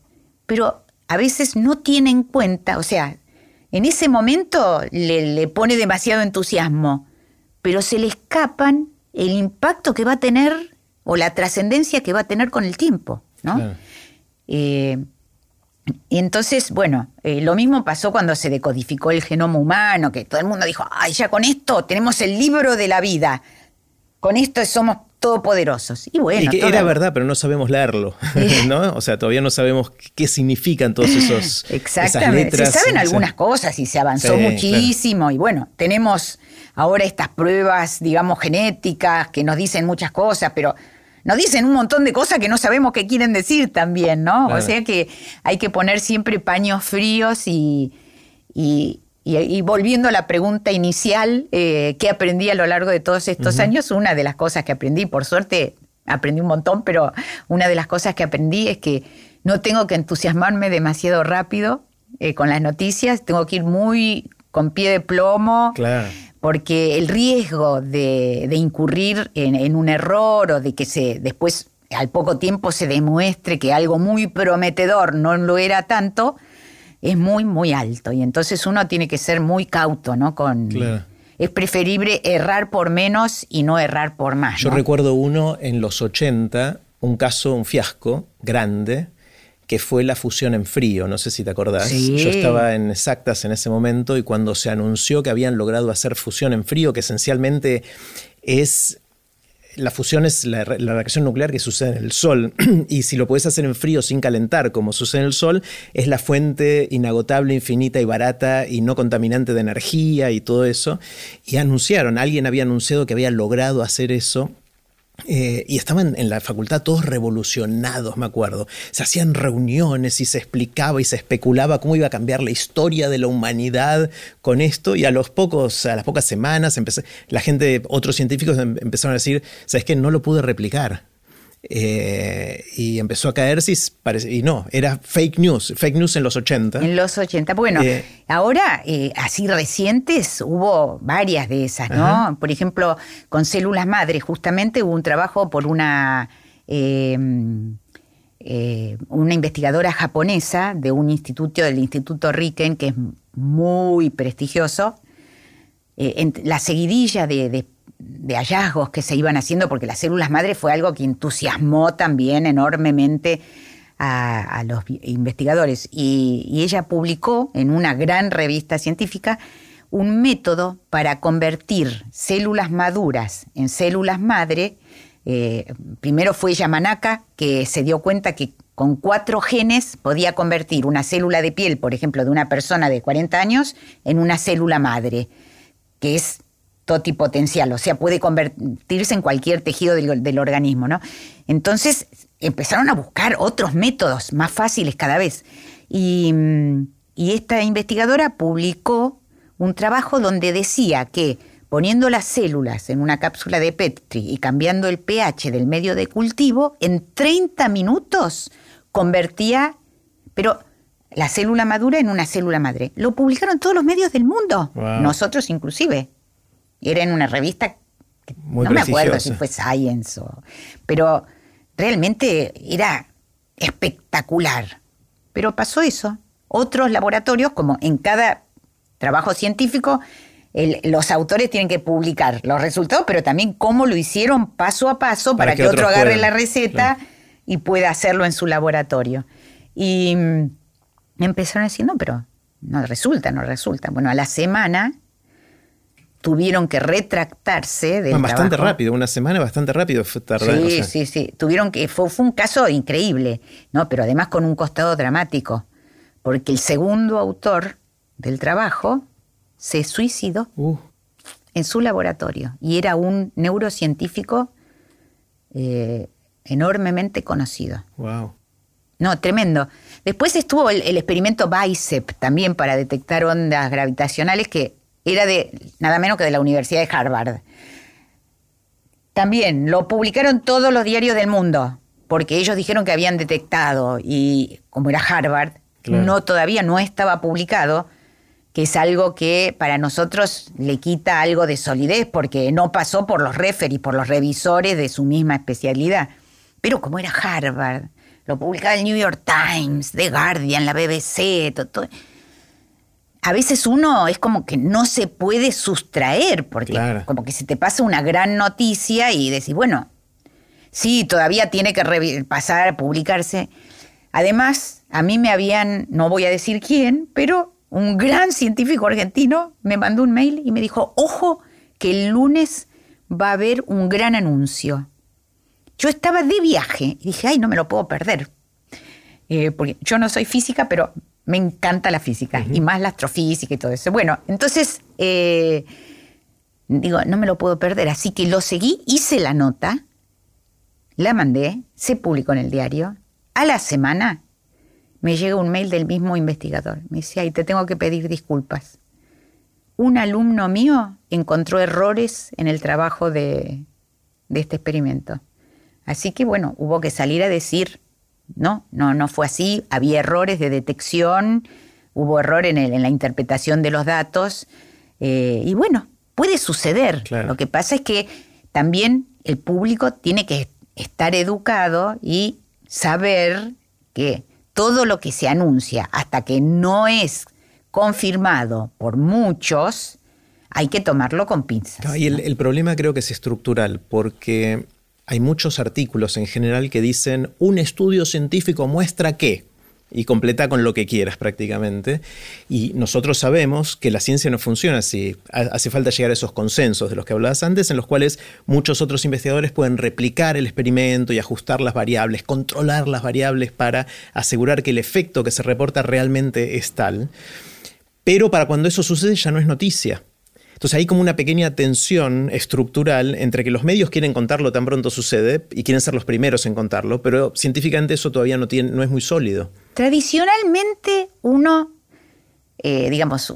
Pero a veces no tiene en cuenta, o sea, en ese momento le, pone demasiado entusiasmo, pero se le escapan el impacto que va a tener o la trascendencia que va a tener con el tiempo, ¿no? Eh, y entonces, bueno, eh, lo mismo pasó cuando se decodificó el genoma humano, que todo el mundo dijo, ay, ya con esto tenemos el libro de la vida, con esto somos todopoderosos. Y bueno. que era verdad, pero no sabemos leerlo, ¿no? O sea, todavía no sabemos qué significan todos esos. Exactamente. Esas se saben algunas cosas y se avanzó muchísimo. Y bueno, tenemos ahora estas pruebas, digamos, genéticas que nos dicen muchas cosas, pero nos dicen un montón de cosas que no sabemos qué quieren decir también, ¿no? O sea que hay que poner siempre paños fríos y, y, volviendo a la pregunta inicial, eh, ¿qué aprendí a lo largo de todos estos años? Una de las cosas que aprendí, por suerte aprendí un montón, pero una de las cosas que aprendí es que no tengo que entusiasmarme demasiado rápido eh, con las noticias, tengo que ir muy con pie de plomo. Claro porque el riesgo de, incurrir en, un error o de que se después al poco tiempo se demuestre que algo muy prometedor no lo era tanto, es muy, muy alto. Y entonces uno tiene que ser muy cauto ¿no? con, es preferible errar por menos y no errar por más. Yo recuerdo uno en los 80, un caso, un fiasco grande, que fue la fusión en frío, no sé si te acordás. Yo estaba en exactas en ese momento y cuando se anunció que habían logrado hacer fusión en frío, que esencialmente es la fusión es la, reacción nuclear que sucede en el Sol. y si lo puedes hacer en frío sin calentar, como sucede en el Sol, es la fuente inagotable, infinita y barata y no contaminante de energía y todo eso. Y anunciaron, alguien había anunciado que había logrado hacer eso eh, y estaban en la facultad todos revolucionados, me acuerdo. Se hacían reuniones y se explicaba y se especulaba cómo iba a cambiar la historia de la humanidad con esto. Y a los pocos, a las pocas semanas, la gente, otros científicos em, empezaron a decir, ¿sabes qué? No lo pude replicar. Eh, y empezó a caerse y, y, no, era fake news, fake news en los 80. En los 80. Bueno, eh, ahora, eh, así recientes, hubo varias de esas, ¿no? Por ejemplo, con células madre, justamente hubo un trabajo por una, una investigadora japonesa de un instituto, del Instituto Riken, que es muy prestigioso. En la seguidilla de, de de hallazgos que se iban haciendo, porque las células madre fue algo que entusiasmó también enormemente a, los investigadores. Y, ella publicó en una gran revista científica un método para convertir células maduras en células madre. Eh, primero fue Yamanaka, que se dio cuenta que con cuatro genes podía convertir una célula de piel, por ejemplo, de una persona de 40 años, en una célula madre, que es totipotencial, o sea, puede convertirse en cualquier tejido del, organismo, ¿no? Entonces empezaron a buscar otros métodos más fáciles cada vez. Y, y esta investigadora publicó un trabajo donde decía que poniendo las células en una cápsula de Petri y cambiando el pH del medio de cultivo, en 30 minutos convertía, pero la célula madura en una célula madre. Lo publicaron todos los medios del mundo, nosotros inclusive. Era en una revista, no me acuerdo si fue Science o... Pero realmente era espectacular. Pero pasó eso. Otros laboratorios, como en cada trabajo científico, los autores tienen que publicar los resultados, pero también cómo lo hicieron paso a paso para, que, otro agarre la receta y pueda hacerlo en su laboratorio. Y mm, empezaron diciendo, pero no resulta, no resulta. Bueno, a la semana tuvieron que retractarse del Bastante rápido, una semana bastante rápido fue tardar. Sí, sí, sí. Tuvieron que, fue, un caso increíble, ¿no? Pero además con un costado dramático, porque el segundo autor del trabajo se suicidó uh. en su laboratorio y era un neurocientífico eh, enormemente conocido. Wow. No, tremendo. Después estuvo el, el experimento BICEP también para detectar ondas gravitacionales que era de nada menos que de la Universidad de Harvard. También lo publicaron todos los diarios del mundo, porque ellos dijeron que habían detectado, y como era Harvard, no todavía no estaba publicado, que es algo que para nosotros le quita algo de solidez, porque no pasó por los referees, por los revisores de su misma especialidad. Pero como era Harvard, lo publicaba el New York Times, The Guardian, la BBC, todo a veces uno es como que no se puede sustraer, porque como que se te pasa una gran noticia y decís, bueno, sí, todavía tiene que pasar, publicarse. Además, a mí me habían, no voy a decir quién, pero un gran científico argentino me mandó un mail y me dijo, ojo, que el lunes va a haber un gran anuncio. Yo estaba de viaje y dije, ay, no me lo puedo perder. Eh, porque yo no soy física, pero me encanta la física y más la astrofísica y todo eso. Bueno, entonces, eh, digo, no me lo puedo perder, así que lo seguí, hice la nota, la mandé, se publicó en el diario. A la semana me llega un mail del mismo investigador. Me dice, ay, te tengo que pedir disculpas. Un alumno mío encontró errores en el trabajo de, de este experimento. Así que bueno, hubo que salir a decir, no, no, no fue así. Había errores de detección, hubo error en, en la interpretación de los datos. Eh, y bueno, puede suceder. Lo que pasa es que también el público tiene que estar educado y saber que todo lo que se anuncia hasta que no es confirmado por muchos, hay que tomarlo con pinzas. y el, problema creo que es estructural, porque hay muchos artículos en general que dicen un estudio científico muestra que y completa con lo que quieras prácticamente. Y nosotros sabemos que la ciencia no funciona así. Hace falta llegar a esos consensos de los que hablabas antes, en los cuales muchos otros investigadores pueden replicar el experimento y ajustar las variables, controlar las variables para asegurar que el efecto que se reporta realmente es tal. Pero para cuando eso sucede ya no es noticia. Entonces hay como una pequeña tensión estructural entre que los medios quieren contarlo tan pronto sucede y quieren ser los primeros en contarlo, pero científicamente eso todavía no, tiene, no es muy sólido. Tradicionalmente uno, eh, digamos,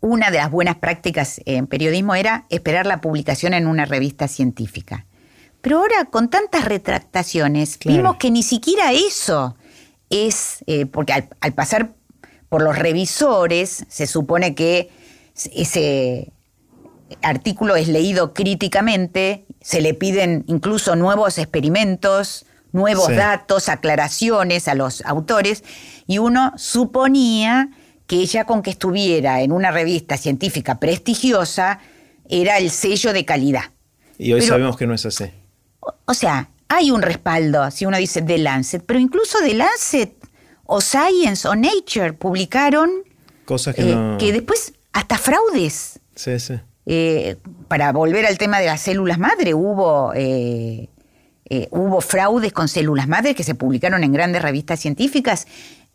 una de las buenas prácticas en periodismo era esperar la publicación en una revista científica. Pero ahora con tantas retractaciones vimos que ni siquiera eso es, eh, porque al pasar por los revisores se supone que ese artículo es leído críticamente, se le piden incluso nuevos experimentos, nuevos datos, aclaraciones a los autores, y uno suponía que ella con que estuviera en una revista científica prestigiosa era el sello de calidad. Y hoy sabemos que no es así. O, sea, hay un respaldo, si uno dice The Lancet, pero incluso The Lancet o Science o Nature publicaron cosas que, eh, que después hasta fraudes. Sí, sí. Eh, para volver al tema de las células madre, hubo, eh, eh, hubo fraudes con células madre que se publicaron en grandes revistas científicas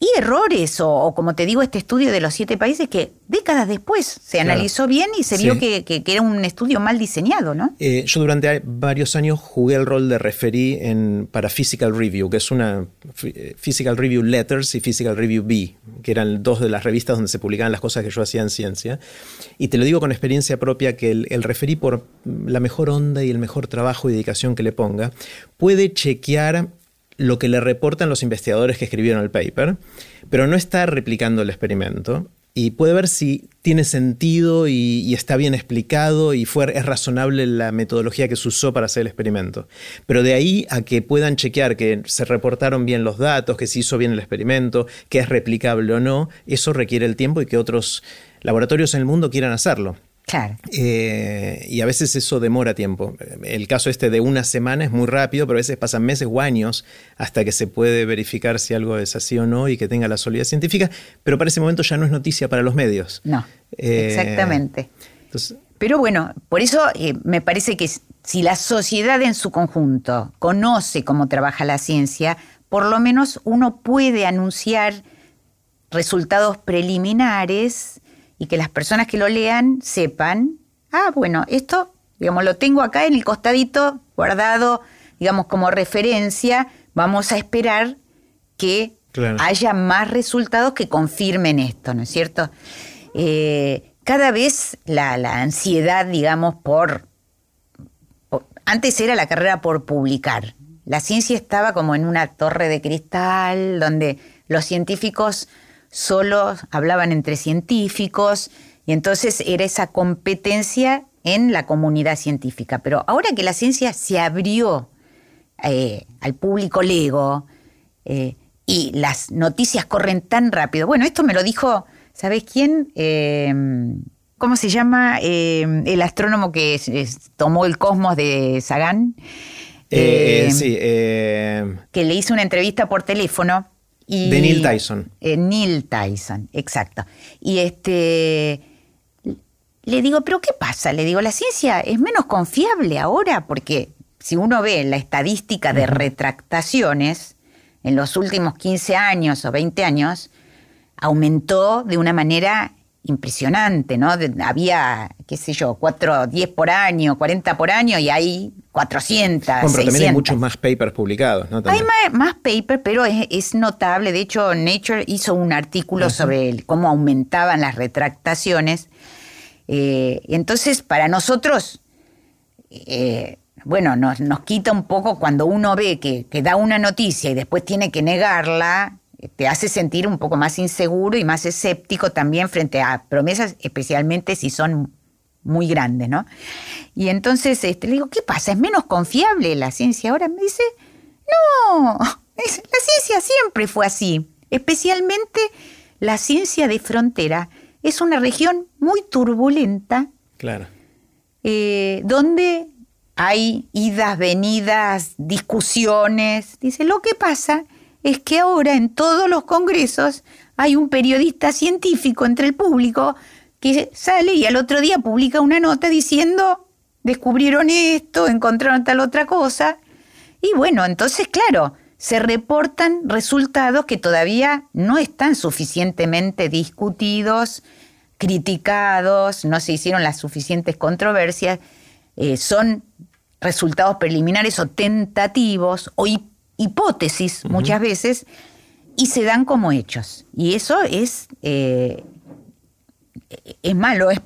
y errores, o, como te digo, este estudio de los siete países que décadas después se analizó bien y se vio que, era un estudio mal diseñado, ¿no? Eh, yo durante varios años jugué el rol de referí en, para Physical Review, que es una eh, Physical Review Letters y Physical Review B, que eran dos de las revistas donde se publicaban las cosas que yo hacía en ciencia. Y te lo digo con experiencia propia que el, el referí, por la mejor onda y el mejor trabajo y dedicación que le ponga, puede chequear lo que le reportan los investigadores que escribieron el paper, pero no está replicando el experimento y puede ver si tiene sentido y, está bien explicado y fue, es razonable la metodología que se usó para hacer el experimento. Pero de ahí a que puedan chequear que se reportaron bien los datos, que se hizo bien el experimento, que es replicable o no, eso requiere el tiempo y que otros laboratorios en el mundo quieran hacerlo. Eh, y a veces eso demora tiempo. El caso este de una semana es muy rápido, pero a veces pasan meses o años hasta que se puede verificar si algo es así o no y que tenga la solidez científica, pero para ese momento ya no es noticia para los medios. No, eh, exactamente. pero bueno, por eso eh, me parece que si la sociedad en su conjunto conoce cómo trabaja la ciencia, por lo menos uno puede anunciar resultados preliminares y que las personas que lo lean sepan, ah, bueno, esto, digamos, lo tengo acá en el costadito guardado, digamos, como referencia, vamos a esperar que haya más resultados que confirmen esto, ¿no es cierto? Eh, cada vez la, ansiedad, digamos, por, Antes era la carrera por publicar. La ciencia estaba como en una torre de cristal donde los científicos solo hablaban entre científicos y entonces era esa competencia en la comunidad científica. Pero ahora que la ciencia se abrió eh, al público lego eh, y las noticias corren tan rápido, bueno, esto me lo dijo, ¿sabes quién? Eh, ¿Cómo se llama el astrónomo que tomó el cosmos de Sagan? sí. que le hizo una entrevista por teléfono de Neil Tyson. Eh, Neil Tyson, exacto. Y este le digo, pero ¿qué pasa? Le digo, la ciencia es menos confiable ahora porque si uno ve la estadística de retractaciones en los últimos 15 años o 20 años, aumentó de una manera impresionante, ¿no? había, qué sé yo, 4, 10 por año, 40 por año y hay 400. Bueno, pero también hay muchos más papers publicados, ¿no? Hay más, papers, pero es, notable. De hecho, Nature hizo un artículo sobre cómo aumentaban las retractaciones. Eh, entonces, para nosotros, eh, bueno, nos, nos, quita un poco cuando uno ve que, que da una noticia y después tiene que negarla, te hace sentir un poco más inseguro y más escéptico también frente a promesas, especialmente si son muy grandes, ¿no? Y entonces este, le digo, ¿qué pasa? ¿Es menos confiable la ciencia ahora? Me dice, no, la ciencia siempre fue así, especialmente la ciencia de frontera. Es una región muy turbulenta Claro. Eh, donde hay idas, venidas, discusiones. Dice, lo que pasa es que ahora en todos los congresos hay un periodista científico entre el público que sale y al otro día publica una nota diciendo, descubrieron esto, encontraron tal otra cosa. Y bueno, entonces, claro, se reportan resultados que todavía no están suficientemente discutidos, criticados, no se hicieron las suficientes controversias, eh, son resultados preliminares o tentativos o hipótesis muchas veces y se dan como hechos. Y eso es, eh, es malo, es,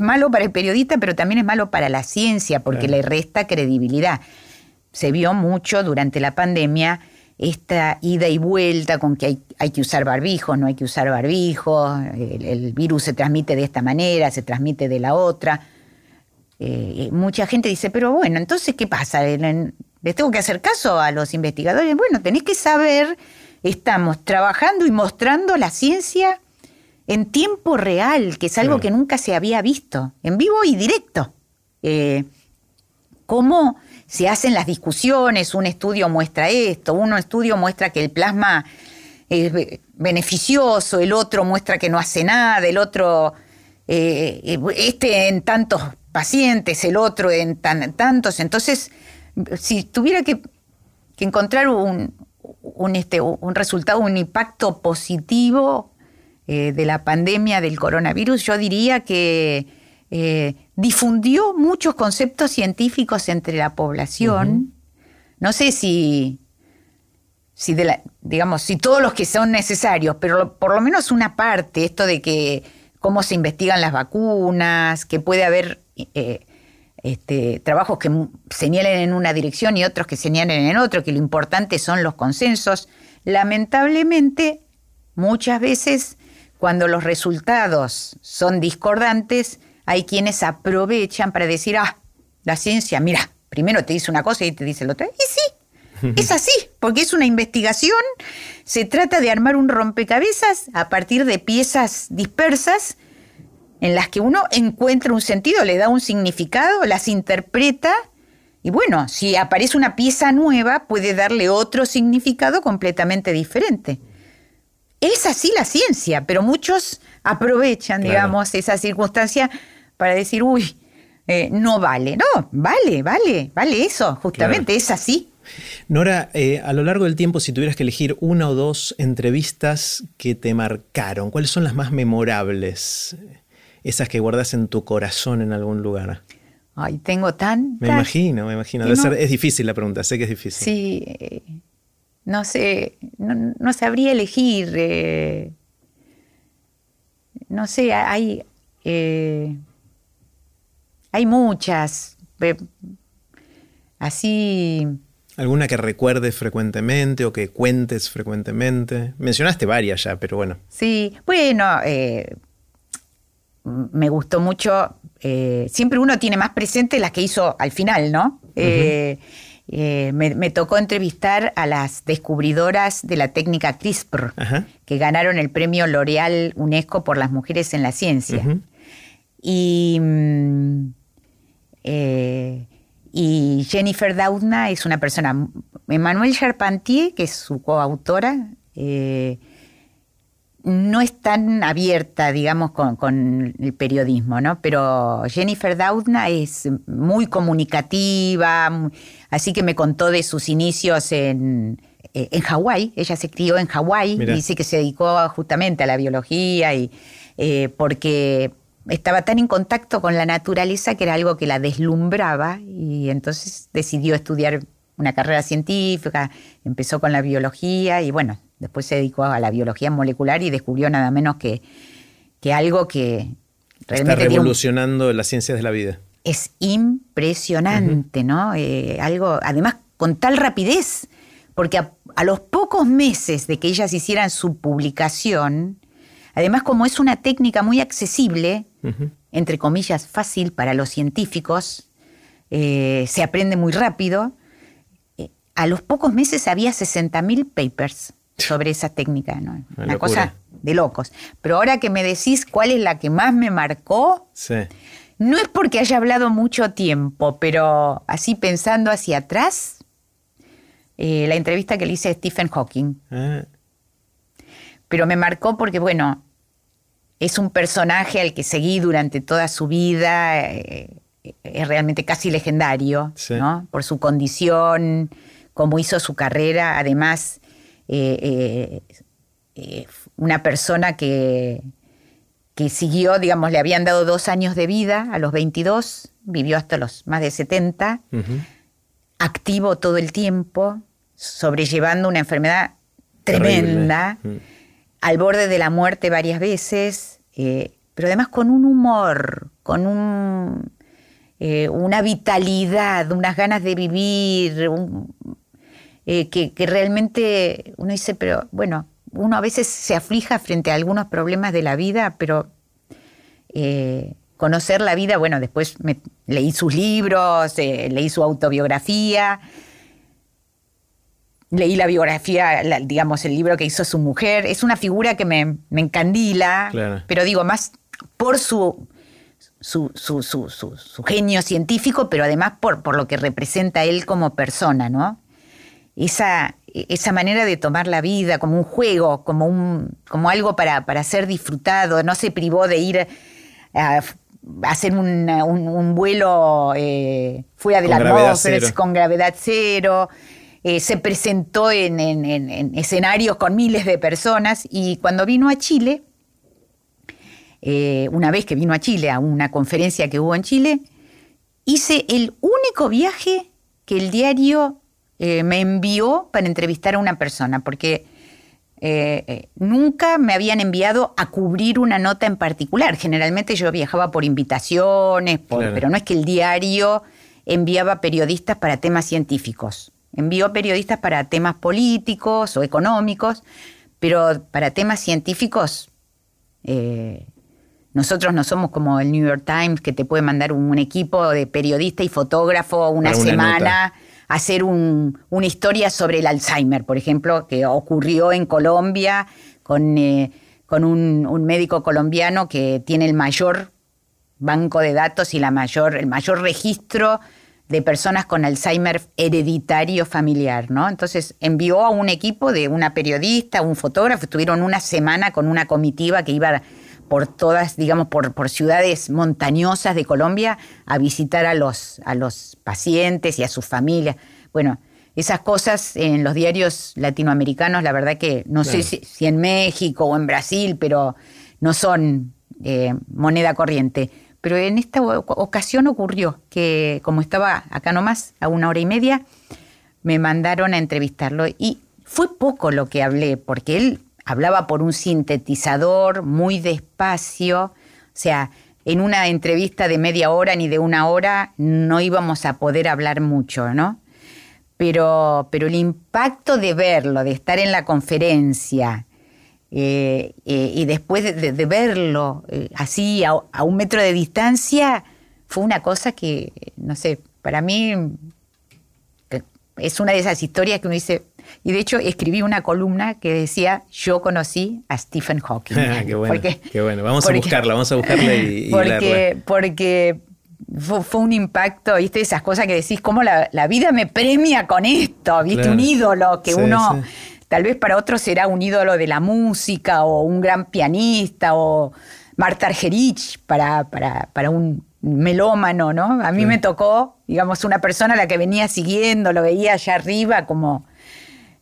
malo para el periodista, pero también es malo para la ciencia porque le resta credibilidad. Se vio mucho durante la pandemia esta ida y vuelta con que hay, hay que usar barbijo, no hay que usar barbijo, el, virus se transmite de esta manera, se transmite de la otra. Eh, mucha gente dice, pero bueno, entonces, ¿qué pasa? ¿Les tengo que hacer caso a los investigadores? Bueno, tenés que saber, estamos trabajando y mostrando la ciencia en tiempo real, que es algo que nunca se había visto, en vivo y directo. Eh, ¿Cómo se hacen las discusiones, un estudio muestra esto, un estudio muestra que el plasma es beneficioso, el otro muestra que no hace nada, el otro, eh, este en tantos pacientes, el otro en tantos. Entonces, si tuviera que, encontrar un, este, un resultado, un impacto positivo eh, de la pandemia del coronavirus, yo diría que eh, difundió muchos conceptos científicos entre la población. No sé si, si de la, digamos, si todos los que son necesarios, pero por lo menos una parte, esto de que cómo se investigan las vacunas, que puede haber eh, este, trabajos que señalen en una dirección y otros que señalen en otro, que lo importante son los consensos. Lamentablemente, muchas veces, cuando los resultados son discordantes, hay quienes aprovechan para decir, ah, la ciencia, mira, primero te dice una cosa y te dice la otra. Y sí, es así, porque es una investigación, se trata de armar un rompecabezas a partir de piezas dispersas en las que uno encuentra un sentido, le da un significado, las interpreta y bueno, si aparece una pieza nueva puede darle otro significado completamente diferente. Es así la ciencia, pero muchos aprovechan, digamos, esa circunstancia para decir, uy, eh, no vale. No, vale, vale, vale eso, justamente, es así. Nora, eh, a lo largo del tiempo, si tuvieras que elegir una o dos entrevistas que te marcaron, ¿cuáles son las más memorables? Esas que guardas en tu corazón en algún lugar. Ay, tengo tan... Me imagino, me imagino. es difícil la pregunta, sé que es difícil. Sí, no sé, no, sabría elegir. no sé, hay, hay muchas. Así. ¿Alguna que recuerdes frecuentemente o que cuentes frecuentemente? Mencionaste varias ya, pero bueno. Sí, bueno, eh, me gustó mucho. Eh, siempre uno tiene más presente las que hizo al final, ¿no? Eh, me, tocó entrevistar a las descubridoras de la técnica CRISPR, que ganaron el premio L'Oreal UNESCO por las mujeres en la ciencia. Y. Mm, eh, y Jennifer Doudna es una persona. Emmanuel Charpentier, que es su coautora, eh, no es tan abierta, digamos, con, el periodismo, ¿no? Pero Jennifer Doudna es muy comunicativa, así que me contó de sus inicios en, eh, en Hawái. Ella se crió en Hawái, dice que se dedicó justamente a la biología y porque estaba tan en contacto con la naturaleza que era algo que la deslumbraba y entonces decidió estudiar una carrera científica, empezó con la biología y bueno, después se dedicó a la biología molecular y descubrió nada menos que, que algo que realmente... Está revolucionando las ciencias de la vida. Es impresionante, ¿no? Eh, algo, además, con tal rapidez, porque a, a, los pocos meses de que ellas hicieran su publicación, además como es una técnica muy accesible, entre comillas, fácil para los científicos, eh, se aprende muy rápido. Eh, a los pocos meses había 60.000 papers sobre esa técnica, Una, cosa de locos. Pero ahora que me decís cuál es la que más me marcó, no es porque haya hablado mucho tiempo, pero así pensando hacia atrás, eh, la entrevista que le hice a Stephen Hawking. Ah. Pero me marcó porque, bueno, es un personaje al que seguí durante toda su vida, eh, es realmente casi legendario, ¿no? Por su condición, cómo hizo su carrera, además, eh, una persona que, que siguió, digamos, le habían dado dos años de vida a los 22, vivió hasta los más de 70, activo todo el tiempo, sobrellevando una enfermedad tremenda, mm. al borde de la muerte varias veces, eh, pero además con un humor, con un, eh, una vitalidad, unas ganas de vivir, eh, que, que realmente uno dice, pero bueno, uno a veces se aflija frente a algunos problemas de la vida, pero eh, conocer la vida, bueno, después me, leí sus libros, eh, leí su autobiografía, leí la biografía, digamos, el libro que hizo su mujer. Es una figura que me, encandila, pero digo, más por su, su, su, su, genio científico, pero además por, por lo que representa él como persona, ¿no? Esa, esa manera de tomar la vida como un juego, como, un, como algo para, para ser disfrutado, no se privó de ir a, hacer un, vuelo eh, fuera de la atmósfera, con gravedad cero. Eh, se presentó en, escenarios con miles de personas y cuando vino a Chile, eh, una vez que vino a Chile a una conferencia que hubo en Chile, hice el único viaje que el diario me envió para entrevistar a una persona, porque eh, eh, nunca me habían enviado a cubrir una nota en particular. Generalmente yo viajaba por invitaciones, pero no es que el diario enviaba periodistas para temas científicos. Envió periodistas para temas políticos o económicos, pero para temas científicos eh, nosotros no somos como el New York Times que te puede mandar un, equipo de periodista y fotógrafo una, semana hacer una historia sobre el Alzheimer, por ejemplo, que ocurrió en Colombia con, eh, un, médico colombiano que tiene el mayor banco de datos y el mayor registro de personas con Alzheimer hereditario familiar, ¿no? Entonces envió a un equipo de una periodista, un fotógrafo, estuvieron una semana con una comitiva que iba por todas, digamos, por, por, ciudades montañosas de Colombia a visitar a los, a los pacientes y a sus familias. Bueno, esas cosas en los diarios latinoamericanos, la verdad que no sé si, en México o en Brasil, pero no son eh, moneda corriente. Pero en esta ocasión ocurrió que, como estaba acá nomás, a una hora y media, me mandaron a entrevistarlo. Y fue poco lo que hablé, porque él hablaba por un sintetizador muy despacio, o sea, en una entrevista de media hora ni de una hora no íbamos a poder hablar mucho, ¿no? Pero, pero el impacto de verlo, de estar en la conferencia eh, eh, y después de, verlo eh, así a, a, un metro de distancia, fue una cosa que, no sé, para mí es una de esas historias que uno dice, y de hecho escribí una columna que decía, yo conocí a Stephen Hawking. Ah, qué, bueno, qué bueno. Vamos a buscarla, vamos a buscarla y, porque, Porque fue, un impacto, ¿viste? Esas cosas que decís, cómo la, vida me premia con esto, ¿viste? Un ídolo que uno... Tal vez para otros será un ídolo de la música o un gran pianista o Marta Argerich para, para, para un melómano, ¿no? A mí me tocó, digamos, una persona a la que venía siguiendo, lo veía allá arriba como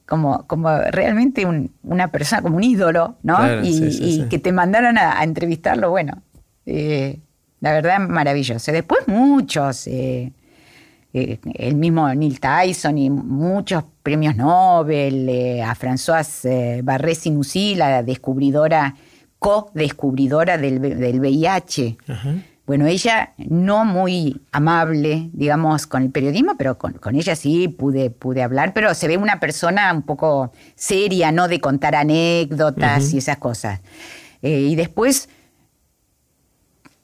como, como realmente una persona, como un ídolo, ¿no? y, que te mandaron a, entrevistarlo, bueno, eh, la verdad maravilloso. Después muchos, eh, eh, el mismo Neil Tyson y muchos premios Nobel, a Françoise Barré Sinoussi, la descubridora, co-descubridora del, del VIH. Bueno, ella no muy amable, digamos, con el periodismo, pero con, ella sí pude, pude hablar, pero se ve una persona un poco seria, ¿no? De contar anécdotas y esas cosas. Eh, y después,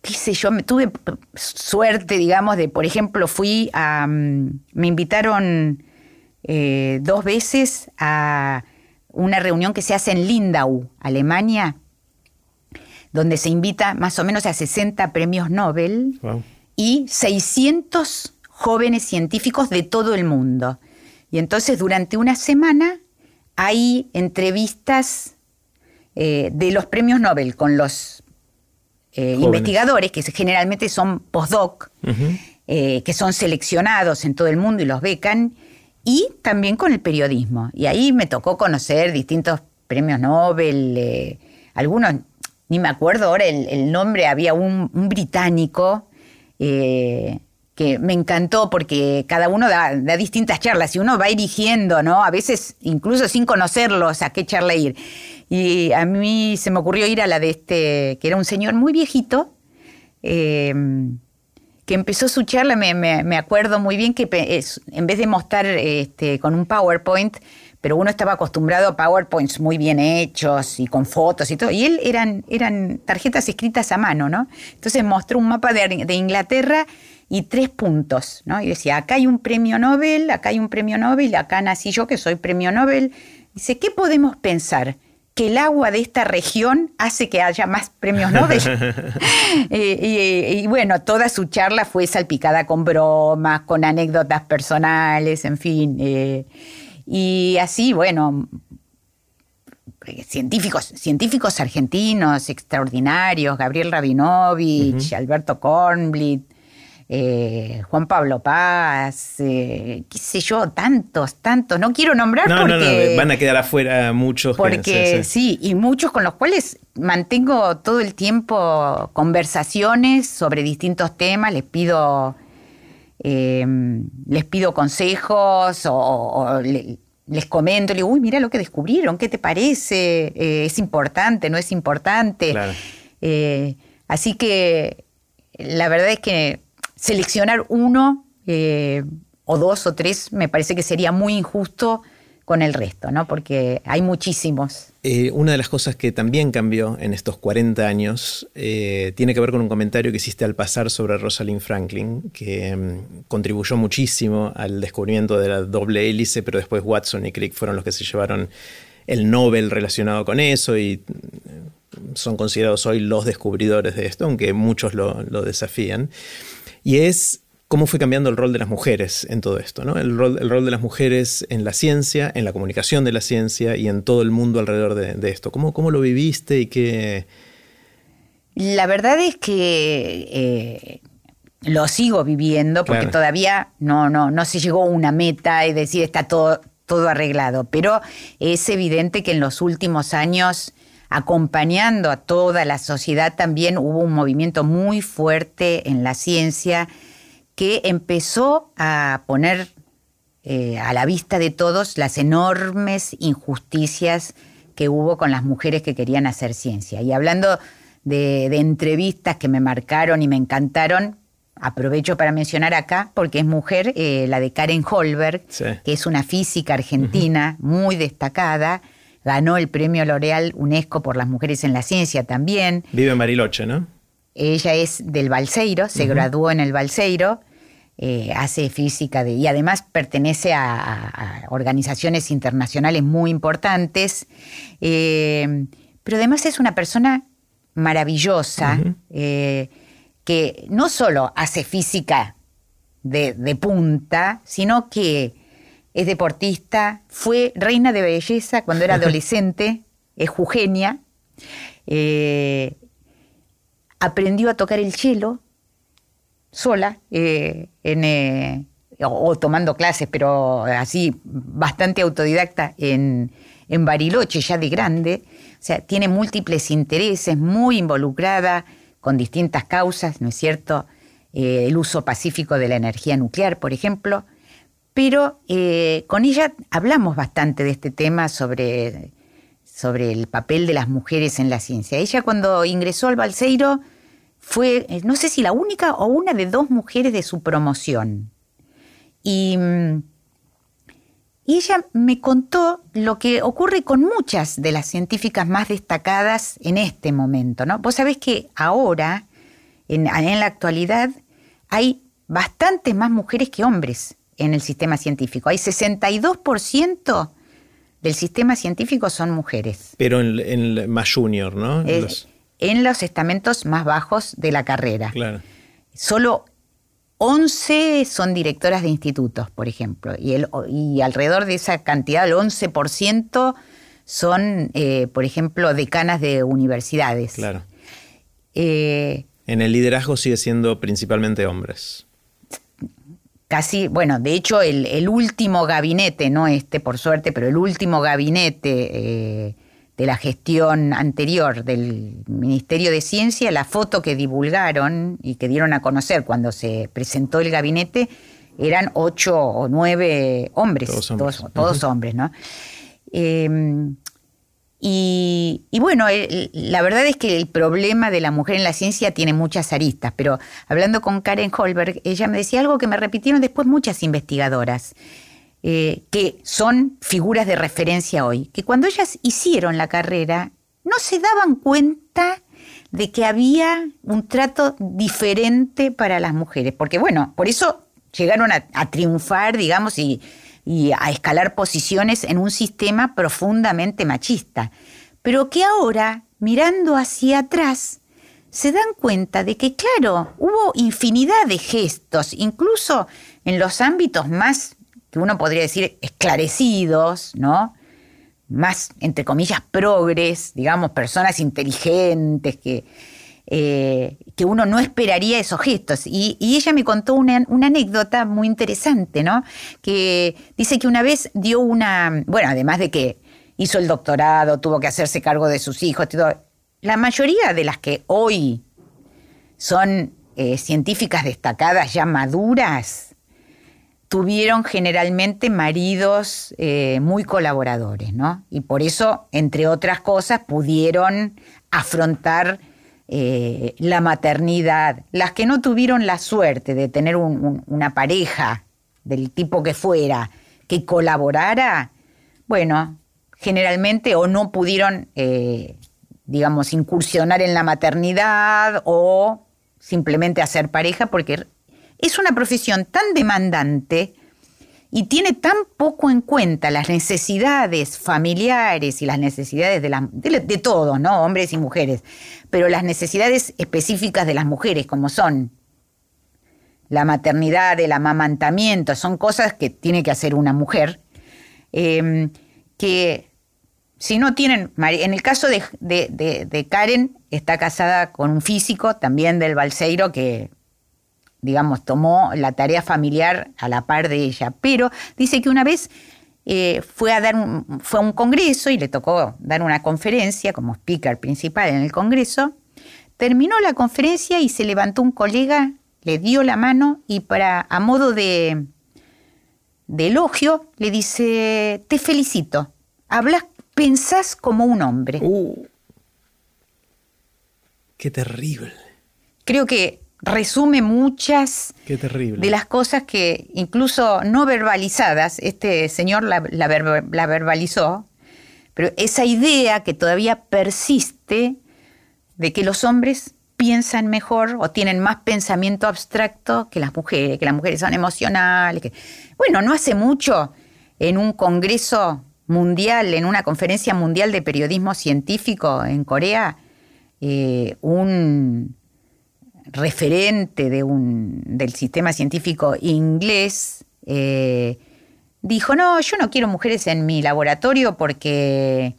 qué sé yo, me, tuve suerte, digamos, de, por ejemplo, fui a, mm, me invitaron eh, dos veces a una reunión que se hace en Lindau, Alemania, donde se invita más o menos a 60 premios Nobel y 600 jóvenes científicos de todo el mundo. Y entonces durante una semana hay entrevistas eh, de los premios Nobel con los eh, investigadores, que generalmente son postdoc, eh, que son seleccionados en todo el mundo y los becan, y también con el periodismo. Y ahí me tocó conocer distintos premios Nobel, algunos, ni me acuerdo ahora el, nombre, había un, británico que me encantó porque cada uno da, distintas charlas y uno va eligiendo, ¿no? A veces incluso sin conocerlos a qué charla ir. Y a mí se me ocurrió ir a la de este, que era un señor muy viejito, eh, que empezó su charla, me, acuerdo muy bien que en vez de mostrar este, con un PowerPoint, pero uno estaba acostumbrado a PowerPoints muy bien hechos y con fotos y todo, y él eran, eran tarjetas escritas a mano, ¿no? Entonces mostró un mapa de, de Inglaterra y tres puntos, ¿no? Y decía, acá hay un premio Nobel, acá hay un premio Nobel, acá nací yo que soy premio Nobel. Dice, ¿qué podemos pensar? que el agua de esta región hace que haya más premios Nobel. y, bueno, toda su charla fue salpicada con bromas, con anécdotas personales, en fin. Eh, y así, bueno, científicos, científicos argentinos extraordinarios, Gabriel Rabinovich, Alberto Kornblit, eh, Juan Pablo Paz, eh, qué sé yo, tantos, tantos. No quiero nombrar no, porque... No, no, van a quedar afuera muchos. Porque sí, y muchos con los cuales mantengo todo el tiempo conversaciones sobre distintos temas, les pido, em, les pido consejos o, les comento, les digo, uy, mira lo que descubrieron, ¿qué te parece? Eh, ¿Es importante? ¿No es importante? así que la verdad es que seleccionar uno eh, o dos o tres me parece que sería muy injusto con el resto, ¿no? Porque hay muchísimos. Eh, una de las cosas que también cambió en estos 40 años eh, tiene que ver con un comentario que hiciste al pasar sobre Rosalind Franklin, que mm, contribuyó muchísimo al descubrimiento de la doble hélice, pero después Watson y Crick fueron los que se llevaron el Nobel relacionado con eso y son considerados hoy los descubridores de esto, aunque muchos lo, lo desafían y es cómo fue cambiando el rol de las mujeres en todo esto, ¿no? El rol, el rol de las mujeres en la ciencia, en la comunicación de la ciencia y en todo el mundo alrededor de, esto. ¿Cómo, ¿Cómo, lo viviste y qué...? La verdad es que eh, lo sigo viviendo porque todavía no, no, no se llegó a una meta y decir está todo, todo arreglado, pero es evidente que en los últimos años acompañando a toda la sociedad también hubo un movimiento muy fuerte en la ciencia que empezó a poner eh, a la vista de todos las enormes injusticias que hubo con las mujeres que querían hacer ciencia. Y hablando de, entrevistas que me marcaron y me encantaron, aprovecho para mencionar acá, porque es mujer, eh, la de Karen Holberg, que es una física argentina muy destacada, ganó el premio L'Oreal UNESCO por las mujeres en la ciencia también. Vive en Bariloche, ¿no? Ella es del Balseiro, se graduó en el Balseiro, eh, hace física de, y además pertenece a, organizaciones internacionales muy importantes, eh, pero además es una persona maravillosa eh, que no solo hace física de, de punta, sino que es deportista, fue reina de belleza cuando era adolescente, es Jugenia, eh, aprendió a tocar el cello sola, eh, eh, o, tomando clases, pero así bastante autodidacta en, en Bariloche, ya de grande. O sea, tiene múltiples intereses, muy involucrada con distintas causas, ¿no es cierto? el uso pacífico de la energía nuclear, por ejemplo pero eh, con ella hablamos bastante de este tema sobre, sobre el papel de las mujeres en la ciencia. Ella cuando ingresó al Balseiro fue, eh, no sé si la única o una de dos mujeres de su promoción. Y, y ella me contó lo que ocurre con muchas de las científicas más destacadas en este momento. ¿no? Vos sabés que ahora, en, en la actualidad, hay bastantes más mujeres que hombres en el sistema científico. Hay 62% del sistema científico son mujeres. Pero en, más junior, ¿no? En los estamentos más bajos de la carrera. Claro. Solo 11 son directoras de institutos, por ejemplo, y, el, y alrededor de esa cantidad, el 11% son, eh, por ejemplo, decanas de universidades. Claro. Eh, en el liderazgo sigue siendo principalmente hombres. Casi, bueno, de hecho, el, último gabinete, no este por suerte, pero el último gabinete eh, de la gestión anterior del Ministerio de Ciencia, la foto que divulgaron y que dieron a conocer cuando se presentó el gabinete, eran ocho o nueve hombres, todos hombres, ¿no? Em, y, bueno, la verdad es que el problema de la mujer en la ciencia tiene muchas aristas, pero hablando con Karen Holberg, ella me decía algo que me repitieron después muchas investigadoras. Eh, que son figuras de referencia hoy, que cuando ellas hicieron la carrera no se daban cuenta de que había un trato diferente para las mujeres, porque bueno, por eso llegaron a, triunfar, digamos, y, y a escalar posiciones en un sistema profundamente machista, pero que ahora, mirando hacia atrás, se dan cuenta de que, claro, hubo infinidad de gestos, incluso en los ámbitos más que uno podría decir esclarecidos, ¿no? Más, entre comillas, progres, digamos, personas inteligentes que, eh, que uno no esperaría esos gestos. Y, ella me contó una, anécdota muy interesante, ¿no? Que dice que una vez dio una, bueno, además de que hizo el doctorado, tuvo que hacerse cargo de sus hijos, la mayoría de las que hoy son eh, científicas destacadas, ya maduras, tuvieron generalmente maridos eh, muy colaboradores, ¿no? Y por eso, entre otras cosas, pudieron afrontar eh, la maternidad. Las que no tuvieron la suerte de tener una pareja del tipo que fuera que colaborara, bueno, generalmente o no pudieron, eh, digamos, incursionar en la maternidad o simplemente hacer pareja porque es una profesión tan demandante y tiene tan poco en cuenta las necesidades familiares y las necesidades de, la, de, todos, ¿no? Hombres y mujeres, pero las necesidades específicas de las mujeres, como son la maternidad, el amamantamiento, son cosas que tiene que hacer una mujer, em, que si no tienen, en el caso de, de, Karen, está casada con un físico también del Balseiro que digamos, tomó la tarea familiar a la par de ella, pero dice que una vez eh, fue, a dar un, fue a un congreso y le tocó dar una conferencia como speaker principal en el congreso, terminó la conferencia y se levantó un colega, le dio la mano y para, a modo de, de elogio le dice, te felicito, hablas, pensás como un hombre. Uh, qué terrible. Creo que resume muchas de las cosas que incluso no verbalizadas, este señor la, verbalizó, pero esa idea que todavía persiste de que los hombres piensan mejor o tienen más pensamiento abstracto que las mujeres, que las mujeres son emocionales. Que... Bueno, no hace mucho en un congreso mundial, en una conferencia mundial de periodismo científico en Corea, eh, un referente de un, del sistema científico inglés, eh, dijo, no, yo no quiero mujeres en mi laboratorio porque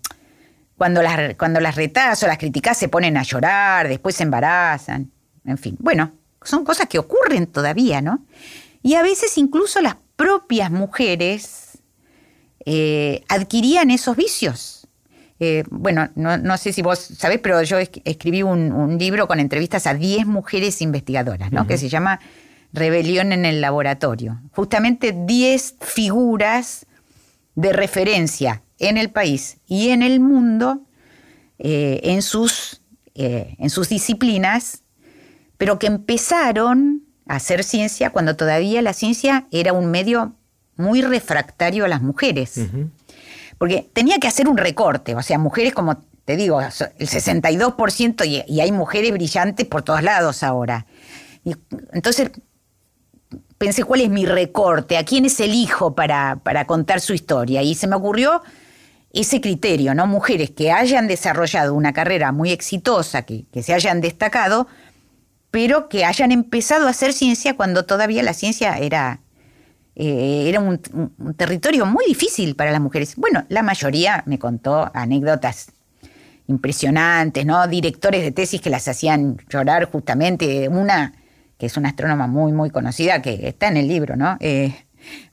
cuando las, cuando las retás o las criticás se ponen a llorar, después se embarazan, en fin. Bueno, son cosas que ocurren todavía, ¿no? Y a veces incluso las propias mujeres eh, adquirían esos vicios. Eh, bueno, no, sé si vos sabés, pero yo escribí un, libro con entrevistas a 10 mujeres investigadoras, ¿no? Que se llama Rebelión en el Laboratorio. Justamente 10 figuras de referencia en el país y en el mundo eh, en, sus, eh, en sus disciplinas, pero que empezaron a hacer ciencia cuando todavía la ciencia era un medio muy refractario a las mujeres porque tenía que hacer un recorte, o sea, mujeres como te digo, el 62% y, y hay mujeres brillantes por todos lados ahora. Y entonces pensé, ¿cuál es mi recorte? ¿A quién es el hijo para, para contar su historia? Y se me ocurrió ese criterio, ¿no? Mujeres que hayan desarrollado una carrera muy exitosa, que, se hayan destacado, pero que hayan empezado a hacer ciencia cuando todavía la ciencia era, eh, era un, territorio muy difícil para las mujeres. Bueno, la mayoría me contó anécdotas impresionantes, ¿no? Directores de tesis que las hacían llorar justamente. Una, que es una astrónoma muy, muy conocida, que está en el libro, ¿no? Eh,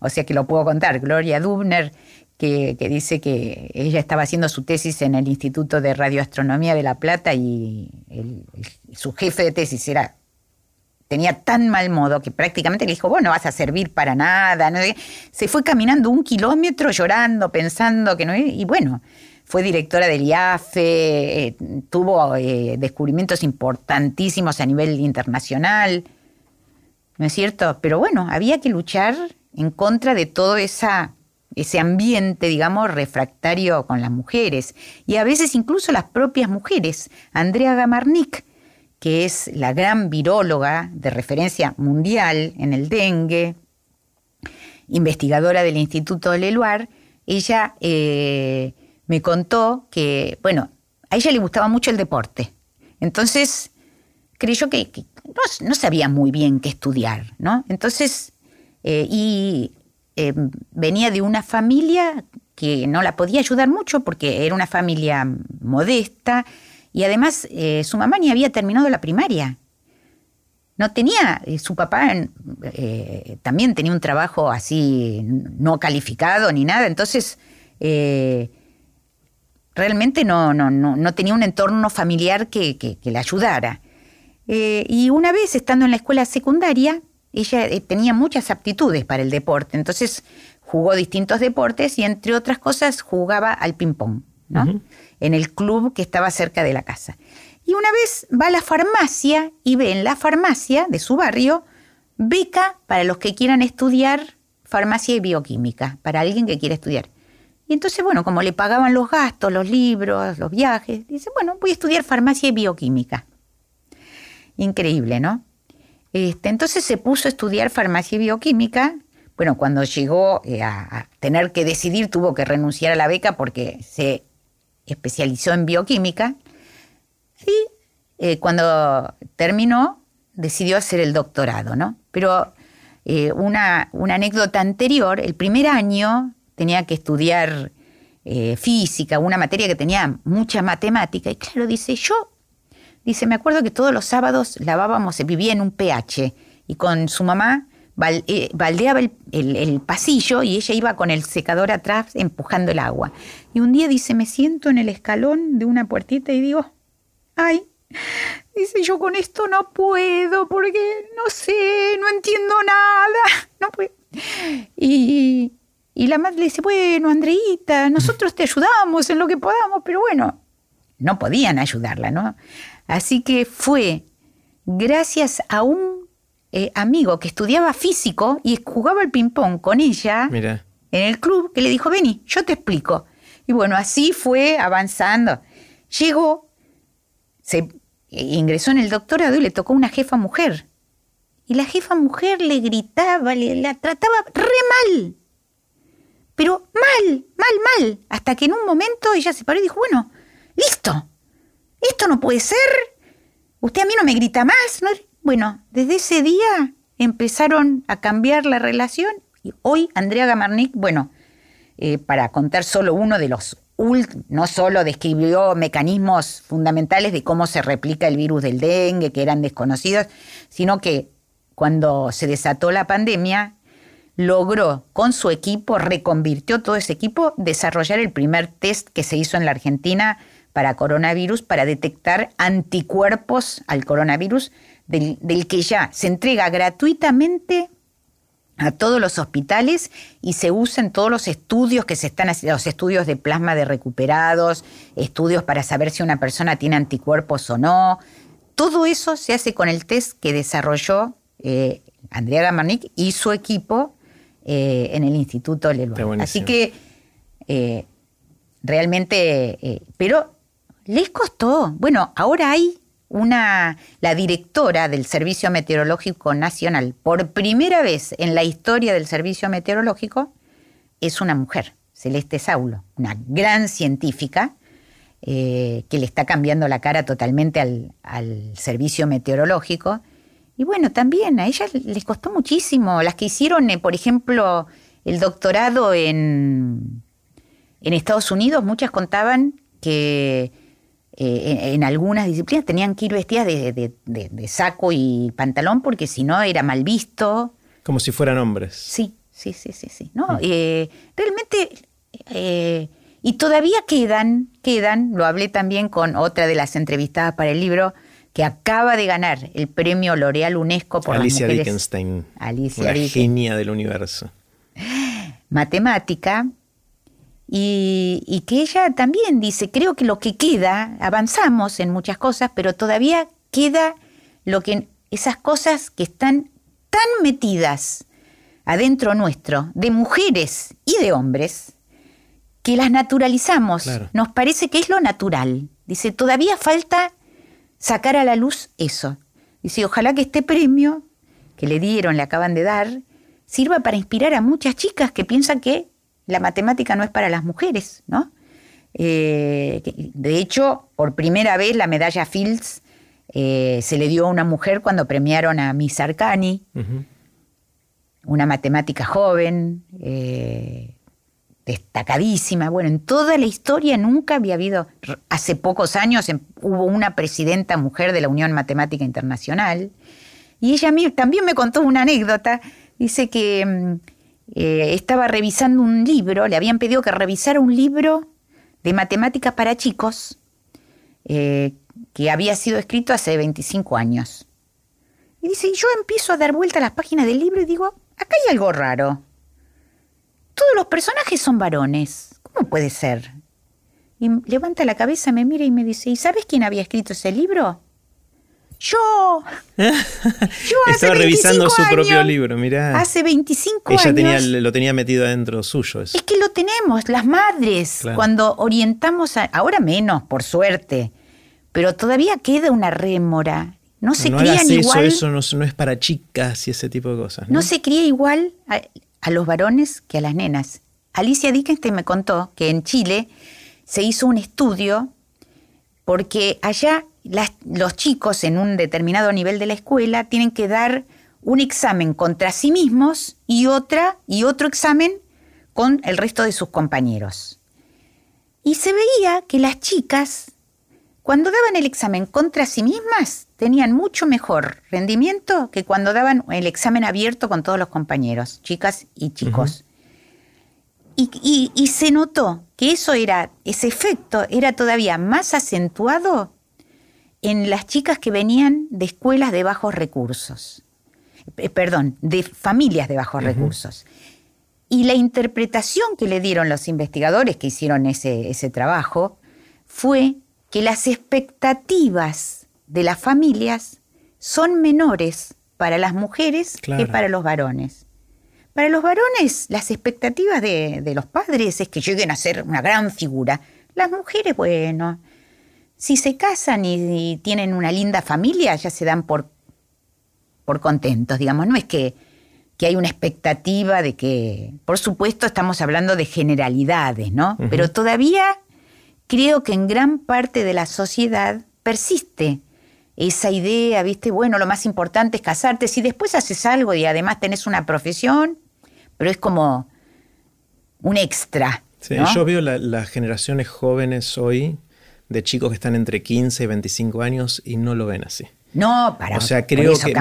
o sea que lo puedo contar, Gloria Dubner, que, dice que ella estaba haciendo su tesis en el Instituto de Radioastronomía de La Plata y su jefe de tesis era tenía tan mal modo que prácticamente le dijo, vos no vas a servir para nada. Se fue caminando un kilómetro llorando, pensando que no... Y bueno, fue directora del IAFE, eh, tuvo eh, descubrimientos importantísimos a nivel internacional, ¿no es cierto? Pero bueno, había que luchar en contra de todo ese ambiente, digamos, refractario con las mujeres. Y a veces incluso las propias mujeres. Andrea Gamarnik, que es la gran viróloga de referencia mundial en el dengue, investigadora del Instituto Leluar, ella eh, me contó que, bueno, a ella le gustaba mucho el deporte. Entonces, creyó que, no, sabía muy bien qué estudiar, ¿no? Entonces, eh, y eh, venía de una familia que no la podía ayudar mucho porque era una familia modesta y además eh, su mamá ni había terminado la primaria. No tenía, eh, su papá también tenía un trabajo así no calificado ni nada, entonces realmente no, no, no, tenía un entorno familiar que, que le ayudara. y una vez estando en la escuela secundaria, ella eh, tenía muchas aptitudes para el deporte, entonces jugó distintos deportes y entre otras cosas jugaba al ping-pong, ¿no? En el club que estaba cerca de la casa. Y una vez va a la farmacia y ve en la farmacia de su barrio beca para los que quieran estudiar farmacia y bioquímica, para alguien que quiera estudiar. Y entonces, bueno, como le pagaban los gastos, los libros, los viajes, dice, bueno, voy a estudiar farmacia y bioquímica. Increíble, ¿no? Este, entonces se puso a estudiar farmacia y bioquímica. Bueno, cuando llegó eh, a, tener que decidir, tuvo que renunciar a la beca porque se especializó en bioquímica. Y eh, cuando terminó, decidió hacer el doctorado, ¿no? Pero eh, una, una, anécdota anterior, el primer año tenía que estudiar física, una materia que tenía mucha matemática, y claro, dice, yo Dice, me acuerdo que todos los sábados lavábamos, vivía en un PH y con su mamá eh, baldeaba el, pasillo y ella iba con el secador atrás empujando el agua. Y un día dice, me siento en el escalón de una puertita y digo, ay, dice, yo con esto no puedo porque no sé, no entiendo nada, no puedo. Y, y la madre le dice, bueno, Andreita, nosotros te ayudamos en lo que podamos, pero bueno, no podían ayudarla, ¿no? Así que fue gracias a un eh, amigo que estudiaba físico y jugaba al ping-pong con ella en el club que le dijo, vení, yo te explico. Y bueno, así fue avanzando. Llegó, se ingresó en el doctorado y le tocó una jefa mujer. Y la jefa mujer le gritaba, le, la trataba re mal. Pero mal, mal, mal. Hasta que en un momento ella se paró y dijo, bueno, listo, esto no puede ser. Usted a mí no me grita más. Bueno, desde ese día empezaron a cambiar la relación y hoy Andrea Gamarnik, bueno, eh, para contar solo uno de los no solo describió mecanismos fundamentales de cómo se replica el virus del dengue, que eran desconocidos, sino que cuando se desató la pandemia, logró con su equipo, reconvirtió todo ese equipo, desarrollar el primer test que se hizo en la Argentina para coronavirus para detectar anticuerpos al coronavirus del, que ya se entrega gratuitamente a todos los hospitales y se usa en todos los estudios que se están haciendo, los estudios de plasma de recuperados, estudios para saber si una persona tiene anticuerpos o no. Todo eso se hace con el test que desarrolló eh, Andrea Gamarnik y su equipo eh, en el Instituto Leluar. Así que eh, realmente, pero les costó. Bueno, ahora hay una, la directora del Servicio Meteorológico Nacional, por primera vez en la historia del Servicio Meteorológico, es una mujer. Celeste Saulo, una gran científica eh, que le está cambiando la cara totalmente al, servicio meteorológico. Y bueno, también a ella les costó muchísimo. Las que hicieron, eh, por ejemplo, el doctorado en, en Estados Unidos, muchas contaban que eh, en, algunas disciplinas tenían que ir vestidas de, saco y pantalón porque si no era mal visto. Como si fueran hombres. Sí, sí, sí, sí, sí. ¿no? Mm. Eh, realmente, eh, y todavía quedan, quedan, lo hablé también con otra de las entrevistadas para el libro, que acaba de ganar el premio L'Oreal UNESCO por Alicia las Dickenstein, Alicia una genia del universo. Matemática, y, que ella también dice, creo que lo que queda, avanzamos en muchas cosas, pero todavía queda lo que esas cosas que están tan metidas adentro nuestro, de mujeres y de hombres, que las naturalizamos. Nos parece que es lo natural. Dice, todavía falta sacar a la luz eso. Dice, ojalá que este premio que le dieron, le acaban de dar, sirva para inspirar a muchas chicas que piensan que la matemática no es para las mujeres, ¿no? Eh, de hecho, por primera vez la medalla Fields eh, se le dio a una mujer cuando premiaron a Miss Arcani, una matemática joven, eh, destacadísima. Bueno, en toda la historia nunca había habido, hace pocos años em, hubo una presidenta mujer de la Unión Matemática Internacional, y ella también me contó una anécdota, dice que mm, eh, estaba revisando un libro, le habían pedido que revisara un libro de matemáticas para chicos eh, que había sido escrito hace 25 años. Y dice, yo empiezo a dar vuelta a las páginas del libro y digo, acá hay algo raro. Todos los personajes son varones. ¿Cómo puede ser? Y levanta la cabeza, me mira y me dice, ¿y sabes quién había escrito ese libro? Yo. Yo Estaba revisando su propio libro, mirá. Hace 25 Ella años. Tenía, lo tenía metido adentro suyo. Es que lo tenemos, las madres, cuando orientamos a. Ahora menos, por suerte. Pero todavía queda una rémora. No se no crían igual. Eso, no, no, es para chicas y ese tipo de cosas. No, se cría igual a, a los varones que a las nenas. Alicia Dickenstein me contó que en Chile se hizo un estudio porque allá los chicos en un determinado nivel de la escuela tienen que dar un examen contra sí mismos y otra y otro examen con el resto de sus compañeros. Y se veía que las chicas, cuando daban el examen contra sí mismas, tenían mucho mejor rendimiento que cuando daban el examen abierto con todos los compañeros, chicas y chicos. y, y se notó que eso era, ese efecto era todavía más acentuado en las chicas que venían de escuelas de bajos recursos, eh, perdón, de familias de bajos recursos. Y la interpretación que le dieron los investigadores que hicieron ese, ese trabajo fue que las expectativas de las familias son menores para las mujeres que para los varones. Para los varones, las expectativas de, de, los padres es que lleguen a ser una gran figura. Las mujeres, bueno, si se casan y, tienen una linda familia, ya se dan por, por contentos, digamos. No es que, que, hay una expectativa de que, por supuesto, estamos hablando de generalidades, ¿no? Pero todavía creo que en gran parte de la sociedad persiste esa idea, ¿viste? Bueno, lo más importante es casarte. Si después haces algo y además tenés una profesión, pero es como un extra. Sí, yo veo las generaciones jóvenes hoy de chicos que están entre 15 y 25 años y no lo ven así. No, para O sea, creo que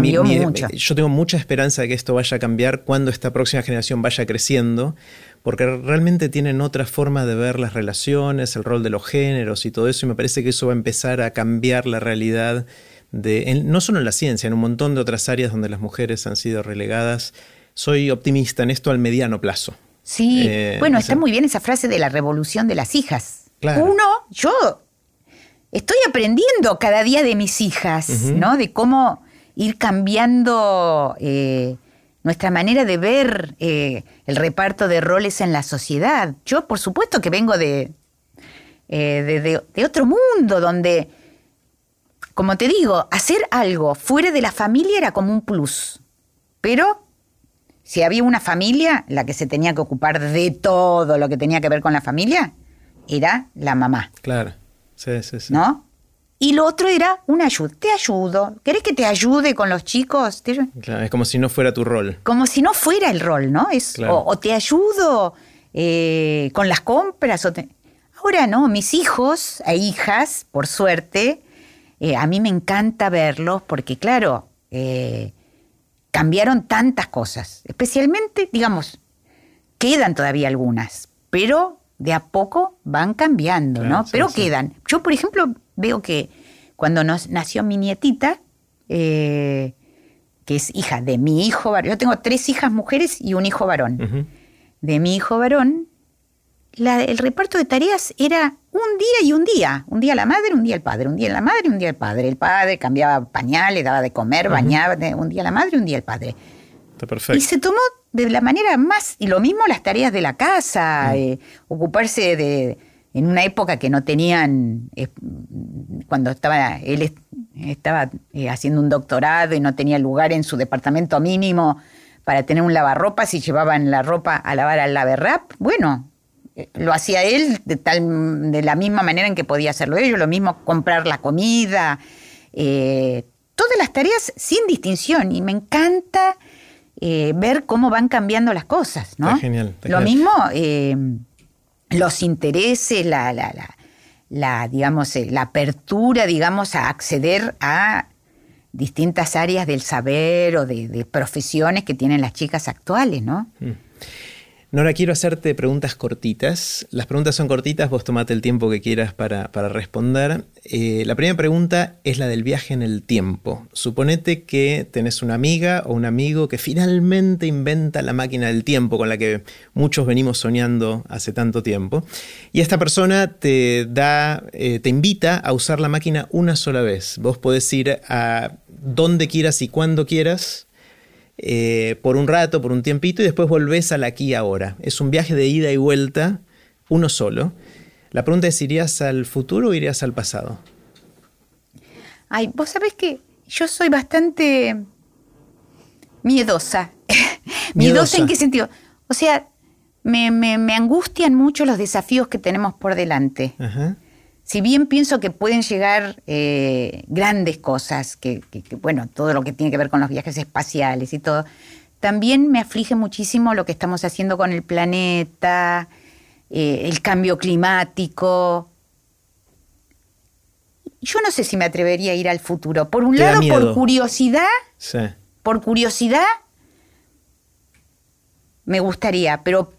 yo tengo mucha esperanza de que esto vaya a cambiar cuando esta próxima generación vaya creciendo, porque realmente tienen otra forma de ver las relaciones, el rol de los géneros y todo eso, y me parece que eso va a empezar a cambiar la realidad de, no solo en la ciencia, en un montón de otras áreas donde las mujeres han sido relegadas. Soy optimista en esto al mediano plazo. Sí, eh, bueno, está muy bien esa frase de la revolución de las hijas. Uno, yo estoy aprendiendo cada día de mis hijas, ¿no? De cómo ir cambiando eh, nuestra manera de ver eh, el reparto de roles en la sociedad. Yo, por supuesto, que vengo de, eh, de, otro mundo donde, como te digo, hacer algo fuera de la familia era como un plus. Pero si había una familia, la que se tenía que ocupar de todo lo que tenía que ver con la familia, era la mamá. Claro. Sí, sí, sí. ¿No? Y lo otro era una ayuda. Te ayudo. ¿Querés que te ayude con los chicos? Claro, es como si no fuera tu rol. Como si no fuera el rol, ¿no? Es, o, te ayudo eh, con las compras. O Ahora no, mis hijos e hijas, por suerte, eh, a mí me encanta verlos porque, claro, eh, cambiaron tantas cosas. Especialmente, digamos, quedan todavía algunas, pero de a poco van cambiando, ¿no? pero quedan. Yo, por ejemplo, veo que cuando nos nació mi nietita, eh, que es hija de mi hijo varón, yo tengo tres hijas mujeres y un hijo varón. De mi hijo varón, el reparto de tareas era un día y un día. Un día la madre, un día el padre. Un día la madre, un día el padre. El padre cambiaba pañales, daba de comer, bañaba. Un día la madre, un día el padre. Está perfecto. Y se tomó de la manera más. Y lo mismo las tareas de la casa, eh, ocuparse de. En una época que no tenían. Eh, cuando estaba. Él estaba eh, haciendo un doctorado y no tenía lugar en su departamento mínimo para tener un lavarropas y llevaban la ropa a lavar al laverrap. Bueno, lo hacía él de, tal, de la misma manera en que podía hacerlo ellos, lo mismo comprar la comida, eh, todas las tareas sin distinción y me encanta eh, ver cómo van cambiando las cosas, ¿no? genial. lo mismo, eh, los intereses, la, la, la, digamos, la apertura, digamos, a acceder a distintas áreas del saber o de, profesiones que tienen las chicas actuales, ¿no? Mm. Nora, quiero hacerte preguntas cortitas. Las preguntas son cortitas, vos tomate el tiempo que quieras para, responder. Eh, la primera pregunta es la del viaje en el tiempo. Suponete que tenés una amiga o un amigo que finalmente inventa la máquina del tiempo con la que muchos venimos soñando hace tanto tiempo. Y esta persona te da, eh, te invita a usar la máquina una sola vez. Vos podés ir a donde quieras y cuando quieras eh, por un rato, por un tiempito, y después volvés al aquí y ahora. Es un viaje de ida y vuelta, uno solo. La pregunta es, ¿irías al futuro o irías al pasado? Ay, vos sabés que yo soy bastante miedosa. miedosa. en qué sentido? O sea, me, me, angustian mucho los desafíos que tenemos por delante. Ajá si bien pienso que pueden llegar eh, grandes cosas, que, bueno, todo lo que tiene que ver con los viajes espaciales y todo, también me aflige muchísimo lo que estamos haciendo con el planeta, eh, el cambio climático. Yo no sé si me atrevería a ir al futuro. Por un lado, por curiosidad, por curiosidad, me gustaría, pero,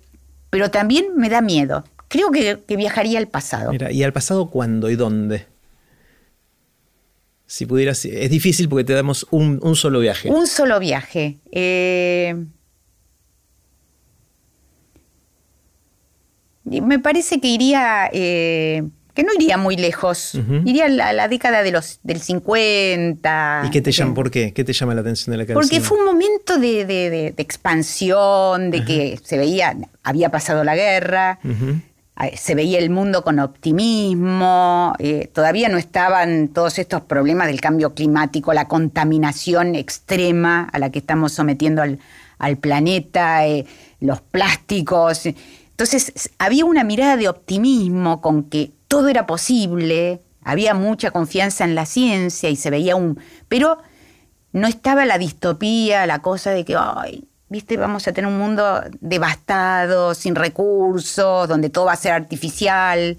pero también me da miedo. Creo que, viajaría al pasado. Mira, ¿y al pasado cuándo y dónde? Si pudieras, es difícil porque te damos un, solo viaje. Un solo viaje. Eh, me parece que iría, eh, que no iría muy lejos. Iría a la, década de los, del 50. ¿Y qué te llama, por qué? ¿Qué te llama la atención de la canción? Porque fue un momento de, expansión, de que se veía, había pasado la guerra, se veía el mundo con optimismo, eh, todavía no estaban todos estos problemas del cambio climático, la contaminación extrema a la que estamos sometiendo al, planeta, eh, los plásticos. Entonces había una mirada de optimismo con que todo era posible, había mucha confianza en la ciencia y se veía un... pero no estaba la distopía, la cosa de que, ¿viste? Vamos a tener un mundo devastado, sin recursos, donde todo va a ser artificial.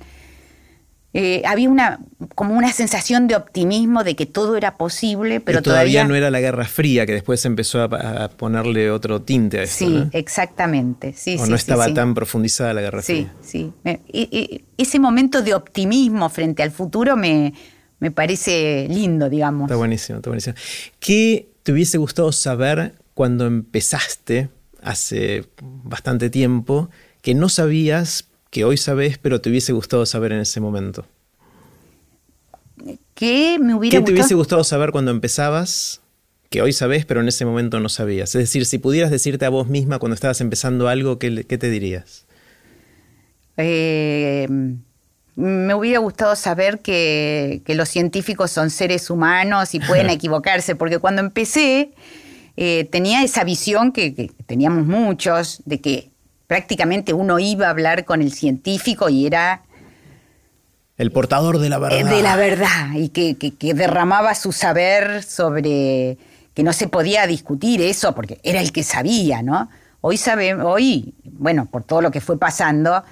Eh, había una como una sensación de optimismo de que todo era posible, pero todavía, no era la Guerra Fría, que después empezó a, ponerle otro tinte a eso. Sí, exactamente. Sí, o no estaba tan profundizada la Guerra Fría. Sí, sí. ese momento de optimismo frente al futuro me, me parece lindo, digamos. Está buenísimo, está buenísimo. ¿Qué te hubiese gustado saber cuando empezaste hace bastante tiempo que no sabías, que hoy sabes, pero te hubiese gustado saber en ese momento? ¿Qué me hubiera ¿Qué te hubiese gustado saber cuando empezabas? Que hoy sabes, pero en ese momento no sabías. Es decir, si pudieras decirte a vos misma cuando estabas empezando algo, ¿qué, te dirías? Eh, me hubiera gustado saber que, que, los científicos son seres humanos y pueden equivocarse, porque cuando empecé eh, tenía esa visión que, teníamos muchos, de que prácticamente uno iba a hablar con el científico y era... El portador de la eh, verdad. De la verdad, y que, que derramaba su saber sobre que no se podía discutir eso, porque era el que sabía, ¿no? Hoy sabemos, hoy, bueno, por todo lo que fue pasando,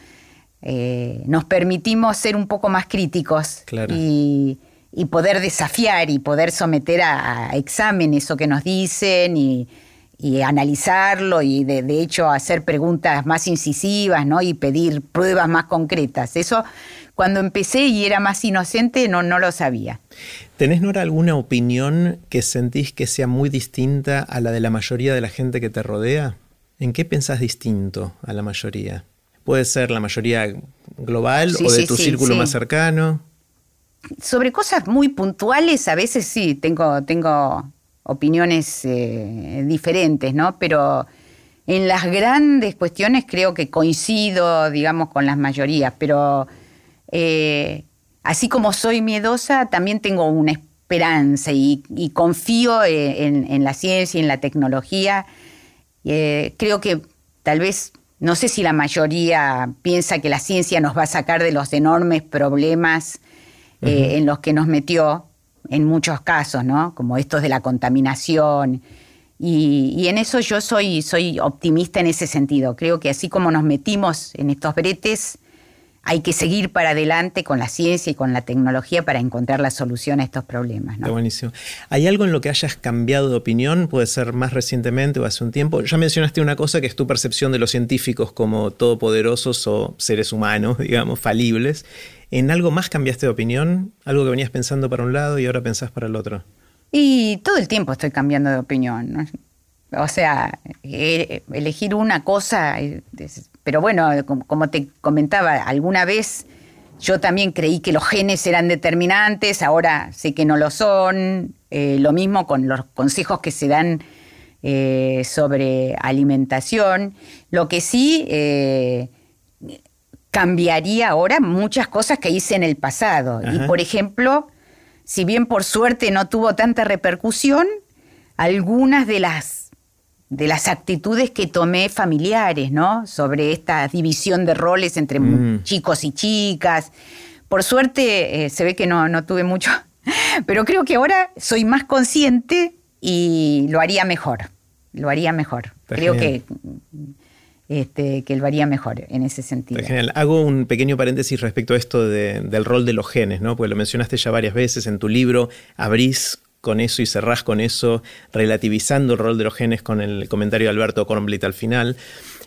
eh, nos permitimos ser un poco más críticos y, poder desafiar y poder someter a, examen eso que nos dicen y, analizarlo y de, hecho hacer preguntas más incisivas ¿no? y pedir pruebas más concretas. Eso cuando empecé y era más inocente no, no lo sabía. ¿Tenés, Nora, alguna opinión que sentís que sea muy distinta a la de la mayoría de la gente que te rodea? ¿En qué pensás distinto a la mayoría? Puede ser la mayoría global o de tu círculo más cercano. Sobre cosas muy puntuales, a veces sí, tengo, tengo opiniones eh, diferentes, ¿no? Pero en las grandes cuestiones creo que coincido, digamos, con las mayorías. Pero eh, así como soy miedosa, también tengo una esperanza y, confío eh, en, la ciencia y en la tecnología. creo que tal vez no sé si la mayoría piensa que la ciencia nos va a sacar de los enormes problemas eh, en los que nos metió, en muchos casos, ¿no? Como estos de la contaminación. Y, en eso yo soy, soy optimista en ese sentido. Creo que así como nos metimos en estos bretes, hay que seguir para adelante con la ciencia y con la tecnología para encontrar la solución a estos problemas. Está buenísimo. ¿Hay algo en lo que hayas cambiado de opinión? Puede ser más recientemente o hace un tiempo. Ya mencionaste una cosa que es tu percepción de los científicos como todopoderosos o seres humanos, digamos, falibles. ¿En algo más cambiaste de opinión? ¿Algo que venías pensando para un lado y ahora pensás para el otro? Y todo el tiempo estoy cambiando de opinión. O sea, e, elegir una cosa pero bueno, como te comentaba, alguna vez yo también creí que los genes eran determinantes, ahora sé que no lo son. Eh, lo mismo con los consejos que se dan eh, sobre alimentación. Lo que sí eh, cambiaría ahora muchas cosas que hice en el pasado. Y por ejemplo, si bien por suerte no tuvo tanta repercusión, algunas de las de las actitudes que tomé familiares, ¿no? Sobre esta división de roles entre mm. chicos y chicas. Por suerte eh, se ve que no, no tuve mucho, pero creo que ahora soy más consciente y lo haría mejor. Lo haría mejor. creo que, este, que lo haría mejor en ese sentido. genial. Hago un pequeño paréntesis respecto a esto del rol de los genes, ¿no? Porque lo mencionaste ya varias veces en tu libro. Abrís con eso y cerrás con eso, relativizando el rol de los genes con el comentario de Alberto Kornblit al final.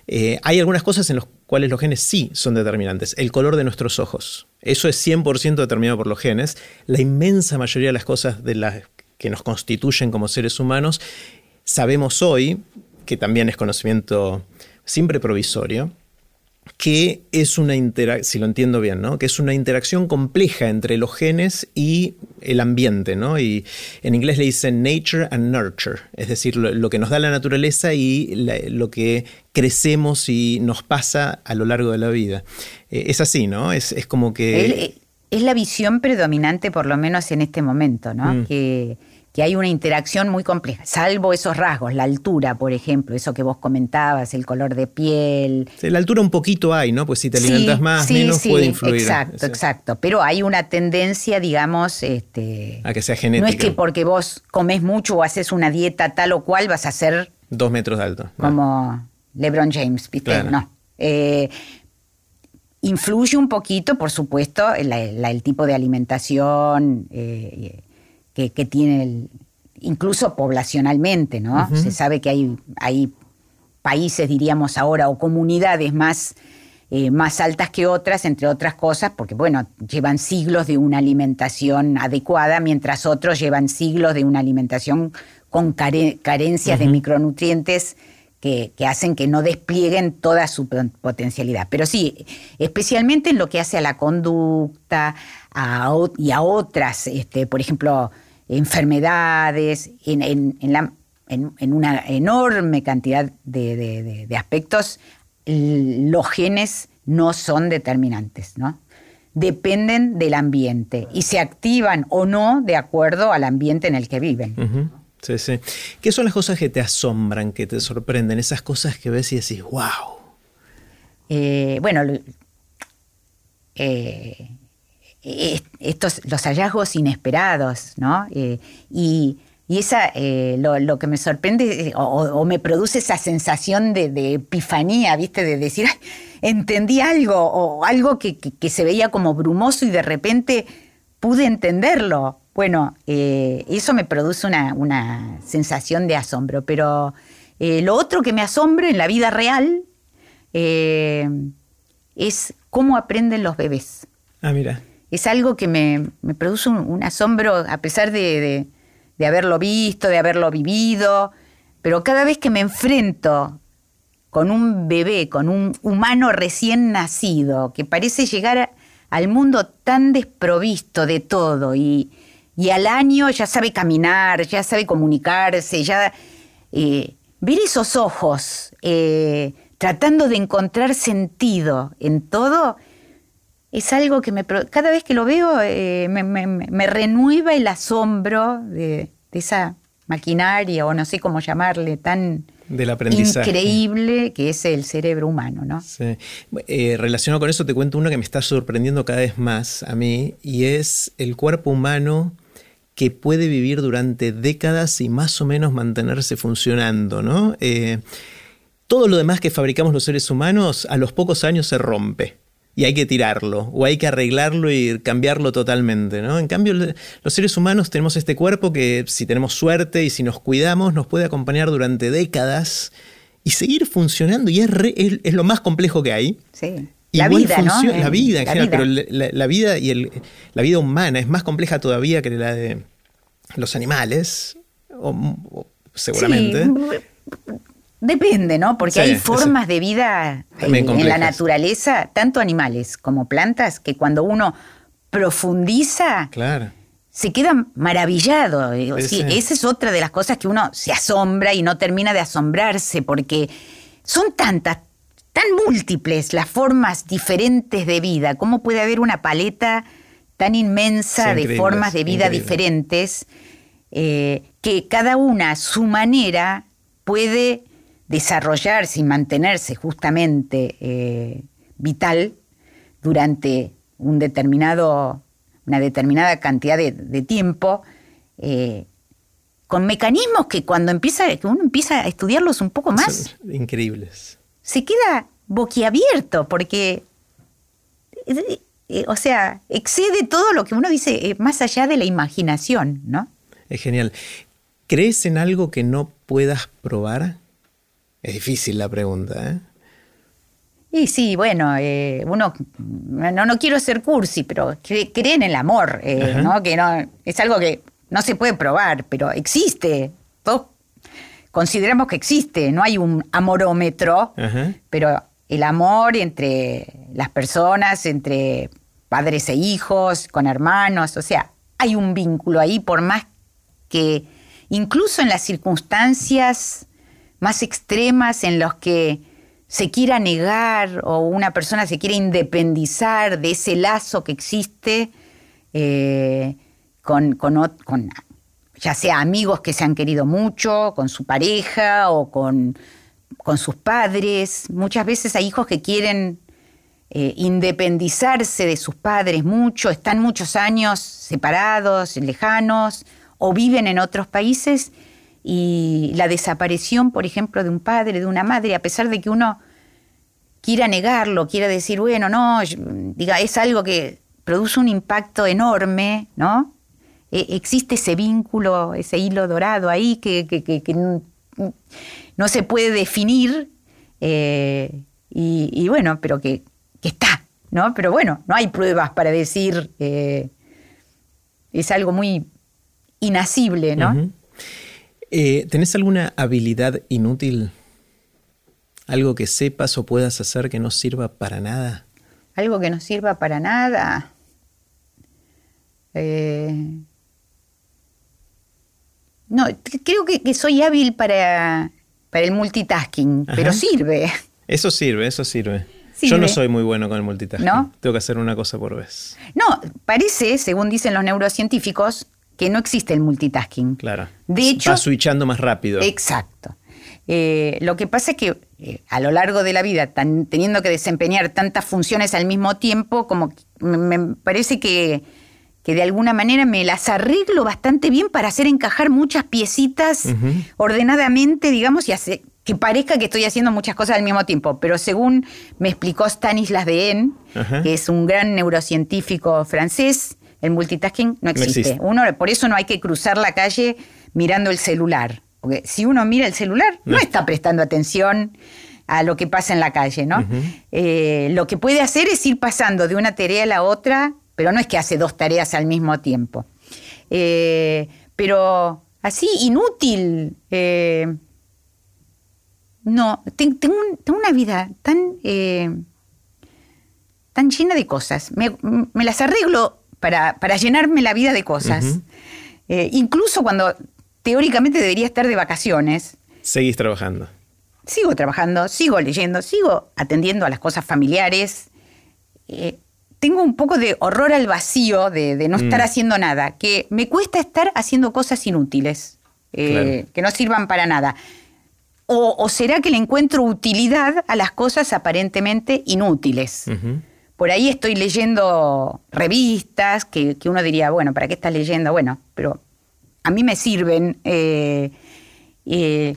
Eh, hay algunas cosas en las cuales los genes sí son determinantes. El color de nuestros ojos. Eso es 100% determinado por los genes. La inmensa mayoría de las cosas de las que nos constituyen como seres humanos, sabemos hoy, que también es conocimiento siempre provisorio, que es una interacción, si lo entiendo bien, ¿no? que es una interacción compleja entre los genes y el ambiente, ¿no? Y en inglés le dicen nature and nurture, es decir, lo, que nos da la naturaleza y lo que crecemos y nos pasa a lo largo de la vida. Eh, es así, ¿no? Es, como que... es la visión predominante, por lo menos en este momento, ¿no? Mm. Que que hay una interacción muy compleja, salvo esos rasgos, la altura, por ejemplo, eso que vos comentabas, el color de piel. la altura un poquito hay, ¿no? Pues si te alimentas más, menos puede influir. Exacto, exacto. Pero hay una tendencia, digamos, este, a que sea genética. No es que porque vos comes mucho o haces una dieta tal o cual vas a ser. Dos metros de alto. Como LeBron James, ¿viste? No. Eh, influye un poquito, por supuesto, el tipo de alimentación. Eh, que, tiene, incluso poblacionalmente, ¿no? Se sabe que hay, hay países, diríamos ahora, o comunidades más, eh, más altas que otras, entre otras cosas, porque, bueno, llevan siglos de una alimentación adecuada, mientras otros llevan siglos de una alimentación con carencias de micronutrientes que, hacen que no desplieguen toda su potencialidad. Pero sí, especialmente en lo que hace a la conducta y a otras, este, por ejemplo, enfermedades, en, una enorme cantidad de, aspectos, los genes no son determinantes, ¿no? Dependen del ambiente y se activan o no de acuerdo al ambiente en el que viven. Sí, sí. ¿Qué son las cosas que te asombran, que te sorprenden? Esas cosas que ves y decís, wow. Eh, bueno, eh, estos, los hallazgos inesperados, ¿no? Eh, y, esa, lo, que me sorprende o, me produce esa sensación de, epifanía, ¿viste? De decir, entendí algo o algo que, se veía como brumoso y de repente pude entenderlo. Bueno, eso me produce una, sensación de asombro, pero lo otro que me asombra en la vida real es cómo aprenden los bebés. Ah, mira. Es algo que me, produce un, asombro a pesar de, haberlo visto, de haberlo vivido, pero cada vez que me enfrento con un bebé, con un humano recién nacido, que parece llegar al mundo tan desprovisto de todo y, al año ya sabe caminar, ya sabe comunicarse, ya eh, ver esos ojos eh, tratando de encontrar sentido en todo, es algo que me, cada vez que lo veo eh, me, renueva el asombro de, esa maquinaria, o no sé cómo llamarle, tan increíble que es el cerebro humano. ¿no? Sí. Eh, relacionado con eso te cuento uno que me está sorprendiendo cada vez más a mí, y es el cuerpo humano que puede vivir durante décadas y más o menos mantenerse funcionando, ¿no? Eh, todo lo demás que fabricamos los seres humanos a los pocos años se rompe y hay que tirarlo o hay que arreglarlo y cambiarlo totalmente. ¿no? En cambio, los seres humanos tenemos este cuerpo que si tenemos suerte y si nos cuidamos nos puede acompañar durante décadas y seguir funcionando y es, es, lo más complejo que hay. Sí. La vida, ¿no? La vida en general, pero la, vida y el, la vida humana es más compleja todavía que la de los animales, o, seguramente. Sí Depende, ¿no? Porque hay formas de vida en, la naturaleza, tanto animales como plantas, que cuando uno profundiza, se queda maravillado. esa es otra de las cosas que uno se asombra y no termina de asombrarse, porque son tantas, tan múltiples las formas diferentes de vida. ¿Cómo puede haber una paleta tan inmensa de formas de vida diferentes eh, que cada una a su manera puede desarrollarse y mantenerse justamente eh, vital durante un determinado, una determinada cantidad de, tiempo, eh, con mecanismos que cuando empieza, que uno empieza a estudiarlos un poco más. increíbles. Se queda boquiabierto, porque, eh, o sea, excede todo lo que uno dice, más allá de la imaginación, ¿no? Es genial. ¿Crees en algo que no puedas probar? Es difícil la pregunta, ¿eh? Y sí, bueno, eh, uno, no, no quiero ser cursi, pero cree, en el amor, eh, ¿no? Que no, es algo que no se puede probar, pero existe. Todos consideramos que existe, no hay un amorómetro, pero el amor entre las personas, entre padres e hijos, con hermanos, o sea, hay un vínculo ahí, por más que incluso en las circunstancias más extremas en los que se quiera negar o una persona se quiera independizar de ese lazo que existe eh, con, ya sea amigos que se han querido mucho, con su pareja o con, sus padres. Muchas veces hay hijos que quieren eh, independizarse de sus padres mucho, están muchos años separados, lejanos, o viven en otros países y la desaparición, por ejemplo, de un padre, de una madre, a pesar de que uno quiera negarlo, quiera decir, bueno, no, diga, es algo que produce un impacto enorme, ¿no? E, existe ese vínculo, ese hilo dorado ahí que, no, se puede definir, eh, y, bueno, pero que, está, ¿no? Pero bueno, no hay pruebas para decir, eh, es algo muy inasible, ¿no? Eh, ¿Tenés alguna habilidad inútil? ¿Algo que sepas o puedas hacer que no sirva para nada? Algo que no sirva para nada. Eh, no, creo que, soy hábil para, para el multitasking, pero sirve. Eso sirve, eso sirve. Yo no soy muy bueno con el multitasking. ¿No? Tengo que hacer una cosa por vez. No, parece, según dicen los neurocientíficos, que no existe el multitasking. Claro. De hecho, va switchando más rápido. Exacto. Eh, lo que pasa es que eh, a lo largo de la vida, teniendo que desempeñar tantas funciones al mismo tiempo, como me, parece que, de alguna manera me las arreglo bastante bien para hacer encajar muchas piecitas ordenadamente, digamos, y hacer que parezca que estoy haciendo muchas cosas al mismo tiempo. Pero según me explicó Stanislas Dehaene, que es un gran neurocientífico francés, el multitasking no existe. Uno, por eso no hay que cruzar la calle mirando el celular. Porque si uno mira el celular, no, está prestando atención a lo que pasa en la calle, ¿no? Eh, lo que puede hacer es ir pasando de una tarea a la otra, pero no es que hace dos tareas al mismo tiempo. Eh, pero así, inútil. Eh, no, tengo, una vida tan, tan llena de cosas. Me, las arreglo para, llenarme la vida de cosas. incluso cuando teóricamente debería estar de vacaciones. Seguís trabajando. Sigo trabajando, sigo leyendo, sigo atendiendo a las cosas familiares. Eh, tengo un poco de horror al vacío de, no estar mm. haciendo nada, que me cuesta estar haciendo cosas inútiles, eh, que no sirvan para nada. O, será que le encuentro utilidad a las cosas aparentemente inútiles? Por ahí estoy leyendo revistas que, que, uno diría, bueno, ¿para qué estás leyendo? Bueno, pero a mí me sirven, eh, eh,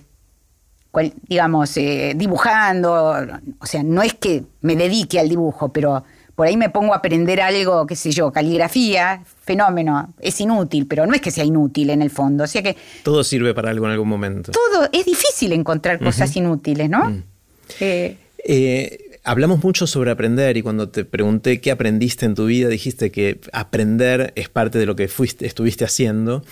digamos, eh, dibujando, o sea, no es que me dedique al dibujo, pero por ahí me pongo a aprender algo, qué sé yo, caligrafía, fenómeno, es inútil, pero no es que sea inútil en el fondo, o sea que... Todo sirve para algo en algún momento. Todo, es difícil encontrar cosas inútiles, ¿no? Mm. Hablamos mucho sobre aprender y cuando te pregunté qué aprendiste en tu vida, dijiste que aprender es parte de lo que fuiste, estuviste haciendo.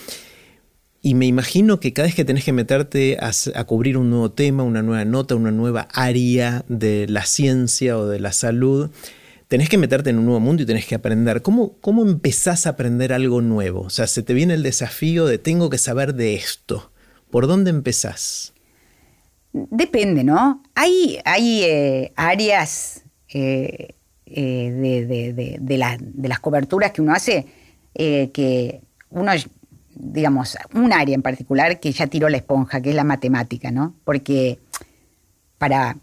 Y me imagino que cada vez que tenés que meterte a, cubrir un nuevo tema, una nueva nota, una nueva área de la ciencia o de la salud, tenés que meterte en un nuevo mundo y tenés que aprender. ¿Cómo, ¿Cómo empezás a aprender algo nuevo? O sea, se te viene el desafío de tengo que saber de esto. ¿Por dónde empezás? Depende, ¿no? Hay, hay eh, áreas eh, eh, de, las coberturas que uno hace que uno digamos, un área en particular que ya tiró la esponja, que es la matemática, ¿no? Porque para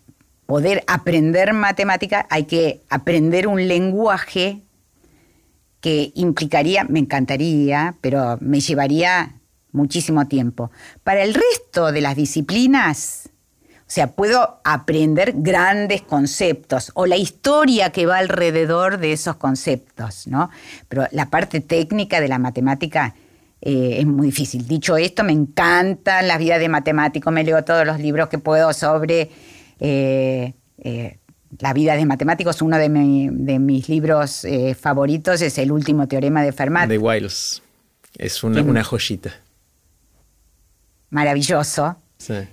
poder aprender matemática hay que aprender un lenguaje que implicaría, me encantaría, pero me llevaría muchísimo tiempo. Para el resto de las disciplinas, o sea, puedo aprender grandes conceptos o la historia que va alrededor de esos conceptos, ¿no? Pero la parte técnica de la matemática eh, es muy difícil. Dicho esto, me encantan las vidas de matemáticos, me leo todos los libros que puedo sobre eh, eh, la vida de matemáticos. Uno de, mis libros favoritos es El último teorema de Fermat. De Wiles. Es una, joyita. Maravilloso.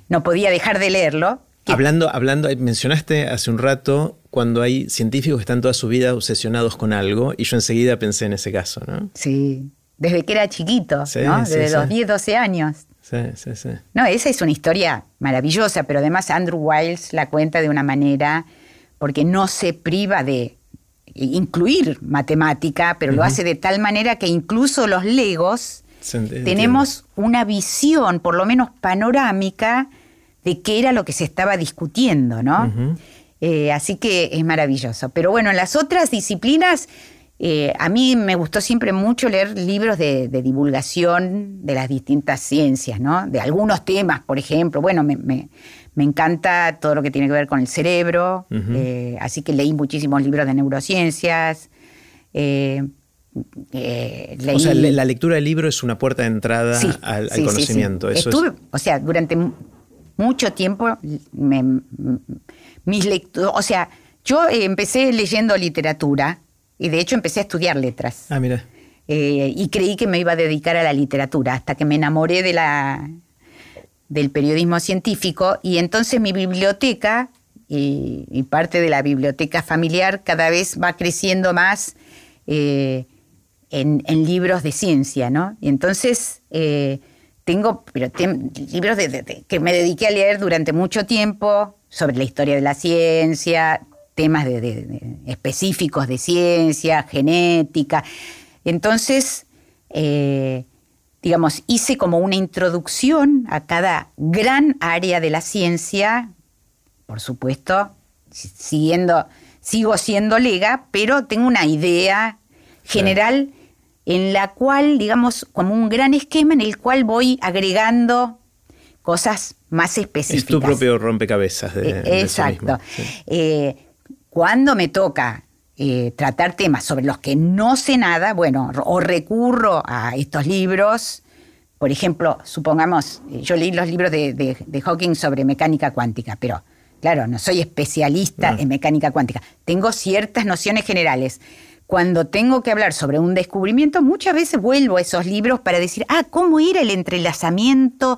No podía dejar de leerlo. Hablando, hablando, mencionaste hace un rato cuando hay científicos que están toda su vida obsesionados con algo, y yo enseguida pensé en ese caso, ¿no? Sí desde que era chiquito, ¿no? desde los 10, 12 años. Sí, sí, sí. No, esa es una historia maravillosa, pero además Andrew Wiles la cuenta de una manera porque no se priva de incluir matemática, pero lo hace de tal manera que incluso los legos tenemos una visión, por lo menos panorámica, de qué era lo que se estaba discutiendo, ¿no? Eh, así que es maravilloso. Pero bueno, en las otras disciplinas eh, a mí me gustó siempre mucho leer libros de, divulgación de las distintas ciencias, ¿no? De algunos temas, por ejemplo. Bueno, me, encanta todo lo que tiene que ver con el cerebro, eh, así que leí muchísimos libros de neurociencias. Eh, o sea, la lectura del libro es una puerta de entrada al, conocimiento. Estuve, o sea, durante mucho tiempo, mis lecturas, o sea, yo empecé leyendo literatura y de hecho empecé a estudiar letras. Ah, mira. Eh, y creí que me iba a dedicar a la literatura, hasta que me enamoré de la, del periodismo científico. Y entonces mi biblioteca y, parte de la biblioteca familiar cada vez va creciendo más eh, en, libros de ciencia, ¿no? Y entonces eh, tengo libros que me dediqué a leer durante mucho tiempo sobre la historia de la ciencia, temas específicos de ciencia, genética. Entonces, eh, digamos, hice como una introducción a cada gran área de la ciencia, por supuesto, siguiendo, sigo siendo lega, pero tengo una idea general en la cual, digamos, como un gran esquema en el cual voy agregando cosas más específicas. Es tu propio rompecabezas. De, eh, exacto. Eh, cuando me toca eh, tratar temas sobre los que no sé nada, bueno, o recurro a estos libros. Por ejemplo, supongamos, yo leí los libros de, Hawking sobre mecánica cuántica, pero claro, no soy especialista en mecánica cuántica. Tengo ciertas nociones generales cuando tengo que hablar sobre un descubrimiento, muchas veces vuelvo a esos libros para decir, ah, ¿cómo era el entrelazamiento?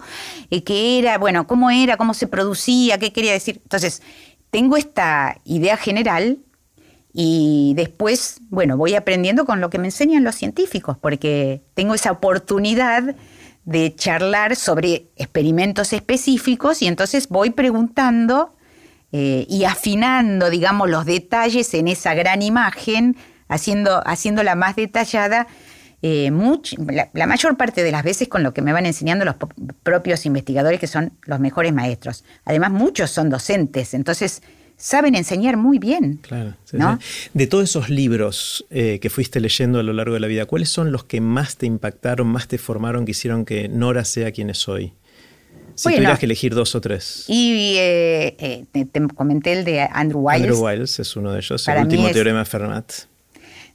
Eh, ¿Qué era? Bueno, ¿cómo era? ¿Cómo se producía? ¿Qué quería decir? Entonces, tengo esta idea general y después, bueno, voy aprendiendo con lo que me enseñan los científicos, porque tengo esa oportunidad de charlar sobre experimentos específicos y entonces voy preguntando eh, y afinando, digamos, los detalles en esa gran imagen haciendo, haciéndola más detallada, eh, la, mayor parte de las veces con lo que me van enseñando los propios investigadores, que son los mejores maestros. Además, muchos son docentes, entonces saben enseñar muy bien. Claro. De todos esos libros eh, que fuiste leyendo a lo largo de la vida, ¿cuáles son los que más te impactaron, más te formaron, que hicieron que Nora sea quien es hoy? Si tuvieras que elegir dos o tres. Y eh, te, comenté el de Andrew Wiles. Andrew Wiles es uno de ellos, el último teorema de Fermat.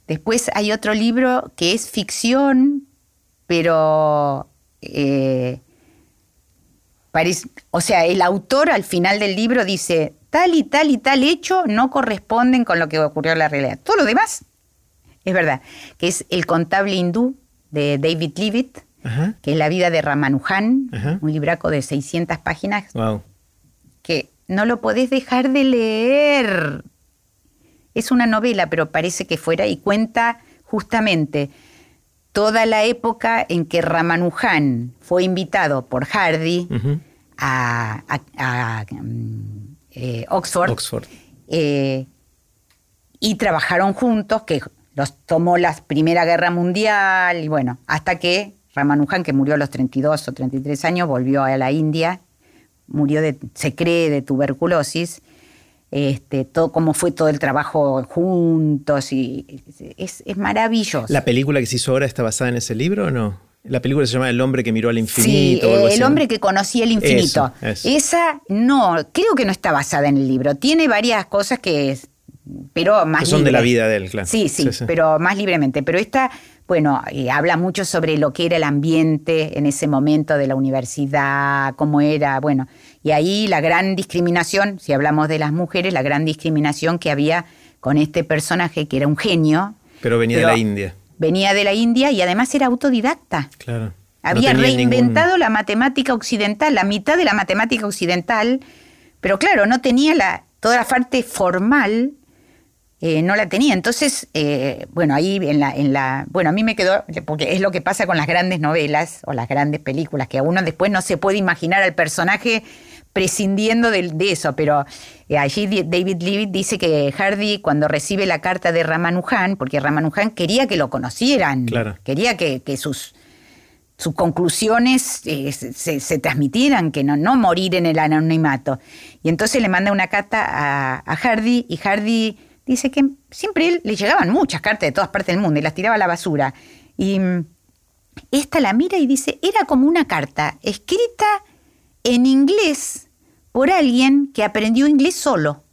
Después hay otro libro que es ficción, pero... Eh, o sea, el autor al final del libro dice, tal y tal y tal hecho no corresponden con lo que ocurrió en la realidad. Todo lo demás es verdad, que es El contable hindú de David Leavitt, que es la vida de Ramanujan, un libraco de 600 páginas, que no lo podés dejar de leer. Es una novela, pero parece que fuera y cuenta justamente toda la época en que Ramanujan fue invitado por Hardy a, mm, eh, Oxford, eh, y trabajaron juntos, que los tomó la Primera Guerra Mundial y bueno, hasta que Ramanujan, que murió a los 32 o 33 años, volvió a la India, murió de, se cree, de tuberculosis este, todo cómo fue todo el trabajo juntos y es, maravilloso. ¿La película que se hizo ahora está basada en ese libro o no? La película se llama El hombre que miró al infinito. Sí, El hombre que conocía el infinito. Esa no, creo que no está basada en el libro. Tiene varias cosas que, pero más. Que son de la vida de él, claro. Sí, sí, pero más libremente. Pero esta, bueno, eh, habla mucho sobre lo que era el ambiente en ese momento de la universidad, cómo era, bueno. Y ahí la gran discriminación, si hablamos de las mujeres, la gran discriminación que había con este personaje que era un genio. Pero venía de la India. Venía de la India y además era autodidacta. Claro. Había reinventado la matemática occidental, la mitad de la matemática occidental, pero claro, no tenía la, toda la parte formal eh, no la tenía. Entonces, eh, bueno, ahí en la, en la, bueno, a mí me quedó, porque es lo que pasa con las grandes novelas o las grandes películas, que a uno después no se puede imaginar al personaje prescindiendo de, eso, pero eh, allí David Leavitt dice que Hardy cuando recibe la carta de Ramanujan, porque Ramanujan quería que lo conocieran, quería que, sus, sus conclusiones eh, se, transmitieran, que no, no morir en el anonimato. Y entonces le manda una carta a, Hardy y Hardy dice que siempre él, le llegaban muchas cartas de todas partes del mundo y las tiraba a la basura. Y mm, esta la mira y dice, era como una carta escrita en inglés por alguien que aprendió inglés solo.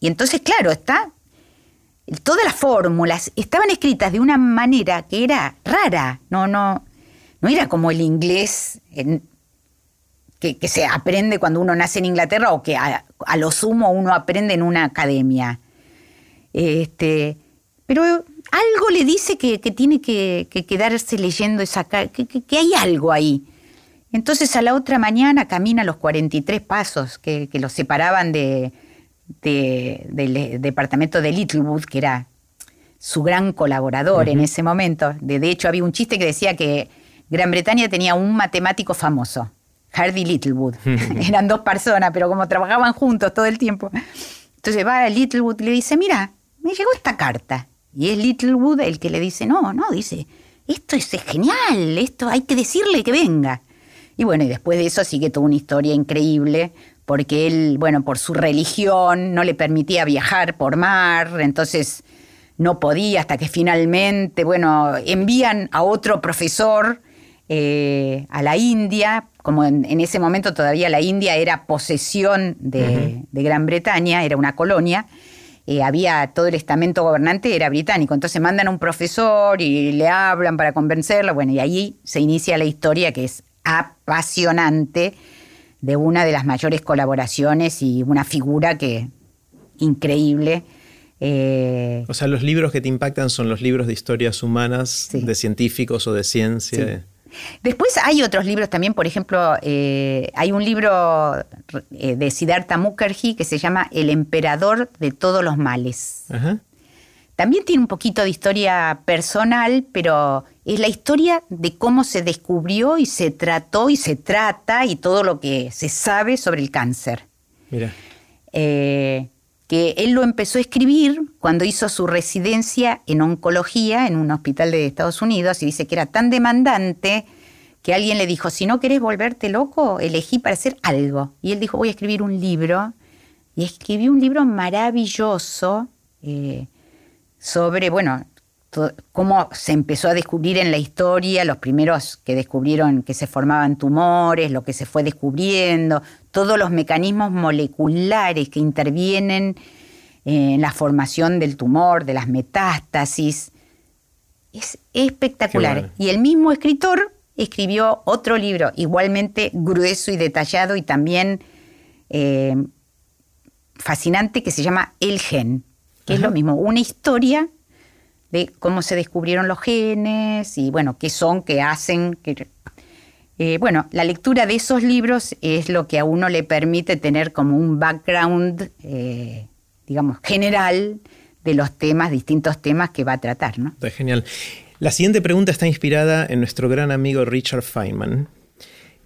Y entonces, claro, está. Todas las fórmulas estaban escritas de una manera que era rara. No, no, no era como el inglés que, se aprende cuando uno nace en Inglaterra o que a, lo sumo uno aprende en una academia. Este, pero algo le dice que, tiene que, quedarse leyendo esa que, que hay algo ahí. Entonces a la otra mañana camina los 43 pasos que, que los separaban de, del departamento de Littlewood, que era su gran colaborador en ese momento. De, de, hecho, había un chiste que decía que Gran Bretaña tenía un matemático famoso, Hardy Littlewood. Eran dos personas, pero como trabajaban juntos todo el tiempo. Entonces va a Littlewood y le dice, mira, me llegó esta carta. Y es Littlewood el que le dice, no, no, dice, esto es genial, esto hay que decirle que venga. Y bueno, y después de eso sigue toda una historia increíble, porque él, bueno, por su religión no le permitía viajar por mar, entonces no podía hasta que finalmente, bueno, envían a otro profesor eh, a la India, como en, ese momento todavía la India era posesión de, Gran Bretaña, era una colonia, eh, había todo el estamento gobernante era británico, entonces mandan a un profesor y le hablan para convencerlo, bueno, y ahí se inicia la historia que es apasionante de una de las mayores colaboraciones y una figura que increíble. Eh, o sea, los libros que te impactan son los libros de historias humanas, de científicos o de ciencia. Después hay otros libros también, por ejemplo, eh, hay un libro eh, de Siddhartha Mukherjee que se llama El emperador de todos los males. También tiene un poquito de historia personal, pero es la historia de cómo se descubrió y se trató y se trata y todo lo que se sabe sobre el cáncer. Mira. Eh, que él lo empezó a escribir cuando hizo su residencia en oncología en un hospital de Estados Unidos y dice que era tan demandante que alguien le dijo, si no querés volverte loco, elegí para hacer algo. Y él dijo, voy a escribir un libro. Y escribió un libro maravilloso eh, sobre, bueno, cómo se empezó a descubrir en la historia, los primeros que descubrieron que se formaban tumores, lo que se fue descubriendo, todos los mecanismos moleculares que intervienen en la formación del tumor, de las metástasis. Es espectacular. Y el mismo escritor escribió otro libro igualmente grueso y detallado y también eh, fascinante que se llama El gen, que es lo mismo, una historia de cómo se descubrieron los genes y bueno, qué son, qué hacen. Eh, bueno, la lectura de esos libros es lo que a uno le permite tener como un background, eh, digamos, general de los temas, distintos temas que va a tratar. ¿no? Está genial. La siguiente pregunta está inspirada en nuestro gran amigo Richard Feynman.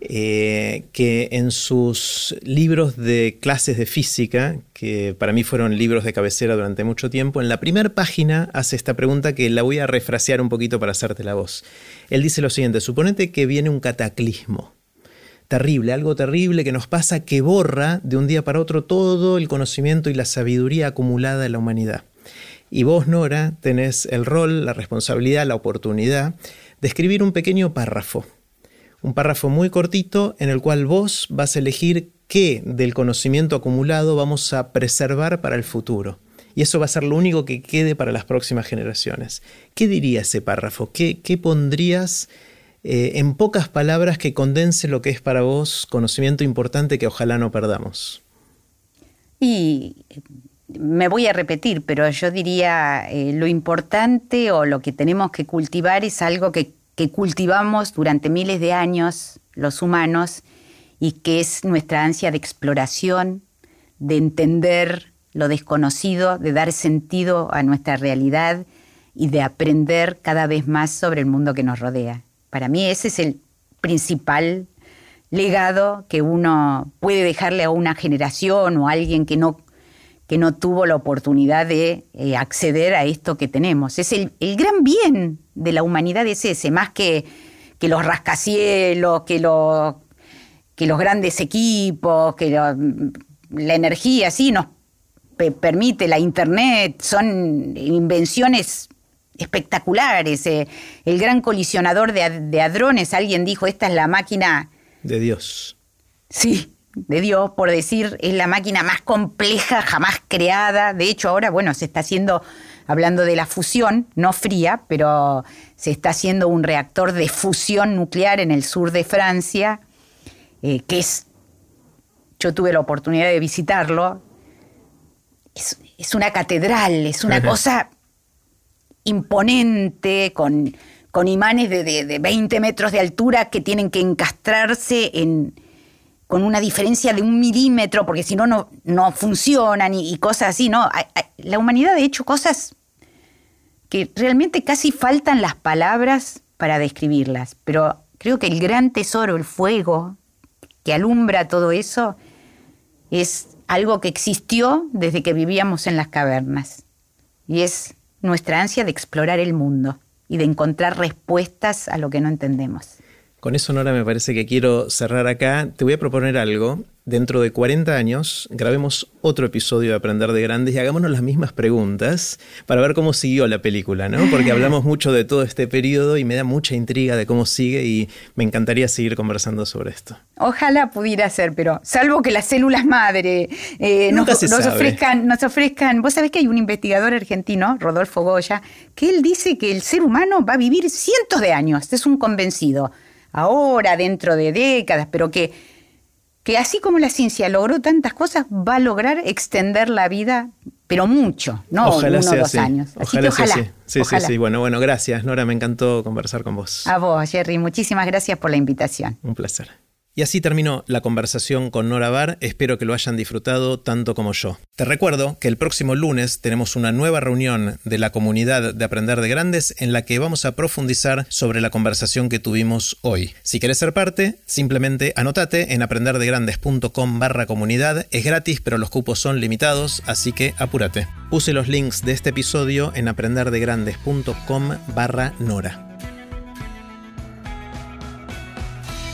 Eh, que en sus libros de clases de física, que para mí fueron libros de cabecera durante mucho tiempo, en la primera página hace esta pregunta que la voy a refrasear un poquito para hacerte la voz. Él dice lo siguiente, suponete que viene un cataclismo terrible, algo terrible que nos pasa que borra de un día para otro todo el conocimiento y la sabiduría acumulada en la humanidad. Y vos, Nora, tenés el rol, la responsabilidad, la oportunidad de escribir un pequeño párrafo un párrafo muy cortito en el cual vos vas a elegir qué del conocimiento acumulado vamos a preservar para el futuro. Y eso va a ser lo único que quede para las próximas generaciones. ¿Qué diría ese párrafo? ¿Qué, pondrías eh, en pocas palabras que condense lo que es para vos conocimiento importante que ojalá no perdamos? Y me voy a repetir, pero yo diría eh, lo importante o lo que tenemos que cultivar es algo que que cultivamos durante miles de años los humanos y que es nuestra ansia de exploración, de entender lo desconocido, de dar sentido a nuestra realidad y de aprender cada vez más sobre el mundo que nos rodea. Para mí ese es el principal legado que uno puede dejarle a una generación o a alguien que no que no tuvo la oportunidad de eh, acceder a esto que tenemos. Es el, gran bien de la humanidad es ese, más que, que los rascacielos, que, que los grandes equipos, que la energía, sí, nos permite la internet, son invenciones espectaculares. Eh, el gran colisionador de, de hadrones, alguien dijo, esta es la máquina... De Dios. Sí, de Dios, por decir, es la máquina más compleja jamás creada. De hecho, ahora, bueno, se está haciendo, hablando de la fusión, no fría, pero se está haciendo un reactor de fusión nuclear en el sur de Francia, eh, que es, yo tuve la oportunidad de visitarlo, es, una catedral, es una cosa imponente, con, con imanes de, de 20 metros de altura que tienen que encastrarse en con una diferencia de un milímetro, porque si no, no funcionan y, cosas así, ¿no? La humanidad ha hecho cosas que realmente casi faltan las palabras para describirlas, pero creo que el gran tesoro, el fuego que alumbra todo eso, es algo que existió desde que vivíamos en las cavernas, y es nuestra ansia de explorar el mundo. y de encontrar respuestas a lo que no entendemos. Con eso, Nora, me parece que quiero cerrar acá. Te voy a proponer algo. Dentro de 40 años grabemos otro episodio de Aprender de Grandes y hagámonos las mismas preguntas para ver cómo siguió la película, ¿no? Porque hablamos mucho de todo este periodo y me da mucha intriga de cómo sigue y me encantaría seguir conversando sobre esto. Ojalá pudiera ser, pero salvo que las células madre eh, nos, ofrezcan, nos ofrezcan. Vos sabés que hay un investigador argentino, Rodolfo Goya, que él dice que el ser humano va a vivir cientos de años. Es un convencido ahora, dentro de décadas, pero que, que así como la ciencia logró tantas cosas, va a lograr extender la vida, pero mucho, no ojalá uno o dos años. Así que ojalá. Sí, sí, sí. Bueno, bueno, gracias, Nora. Me encantó conversar con vos. A vos, Jerry. Muchísimas gracias por la invitación. Un placer. Y así terminó la conversación con Nora Bar, espero que lo hayan disfrutado tanto como yo. Te recuerdo que el próximo lunes tenemos una nueva reunión de la comunidad de Aprender de Grandes en la que vamos a profundizar sobre la conversación que tuvimos hoy. Si quieres ser parte, simplemente anotate en aprenderdegrandes.com barra comunidad, es gratis pero los cupos son limitados, así que apúrate. Puse los links de este episodio en aprenderdegrandes.com barra Nora.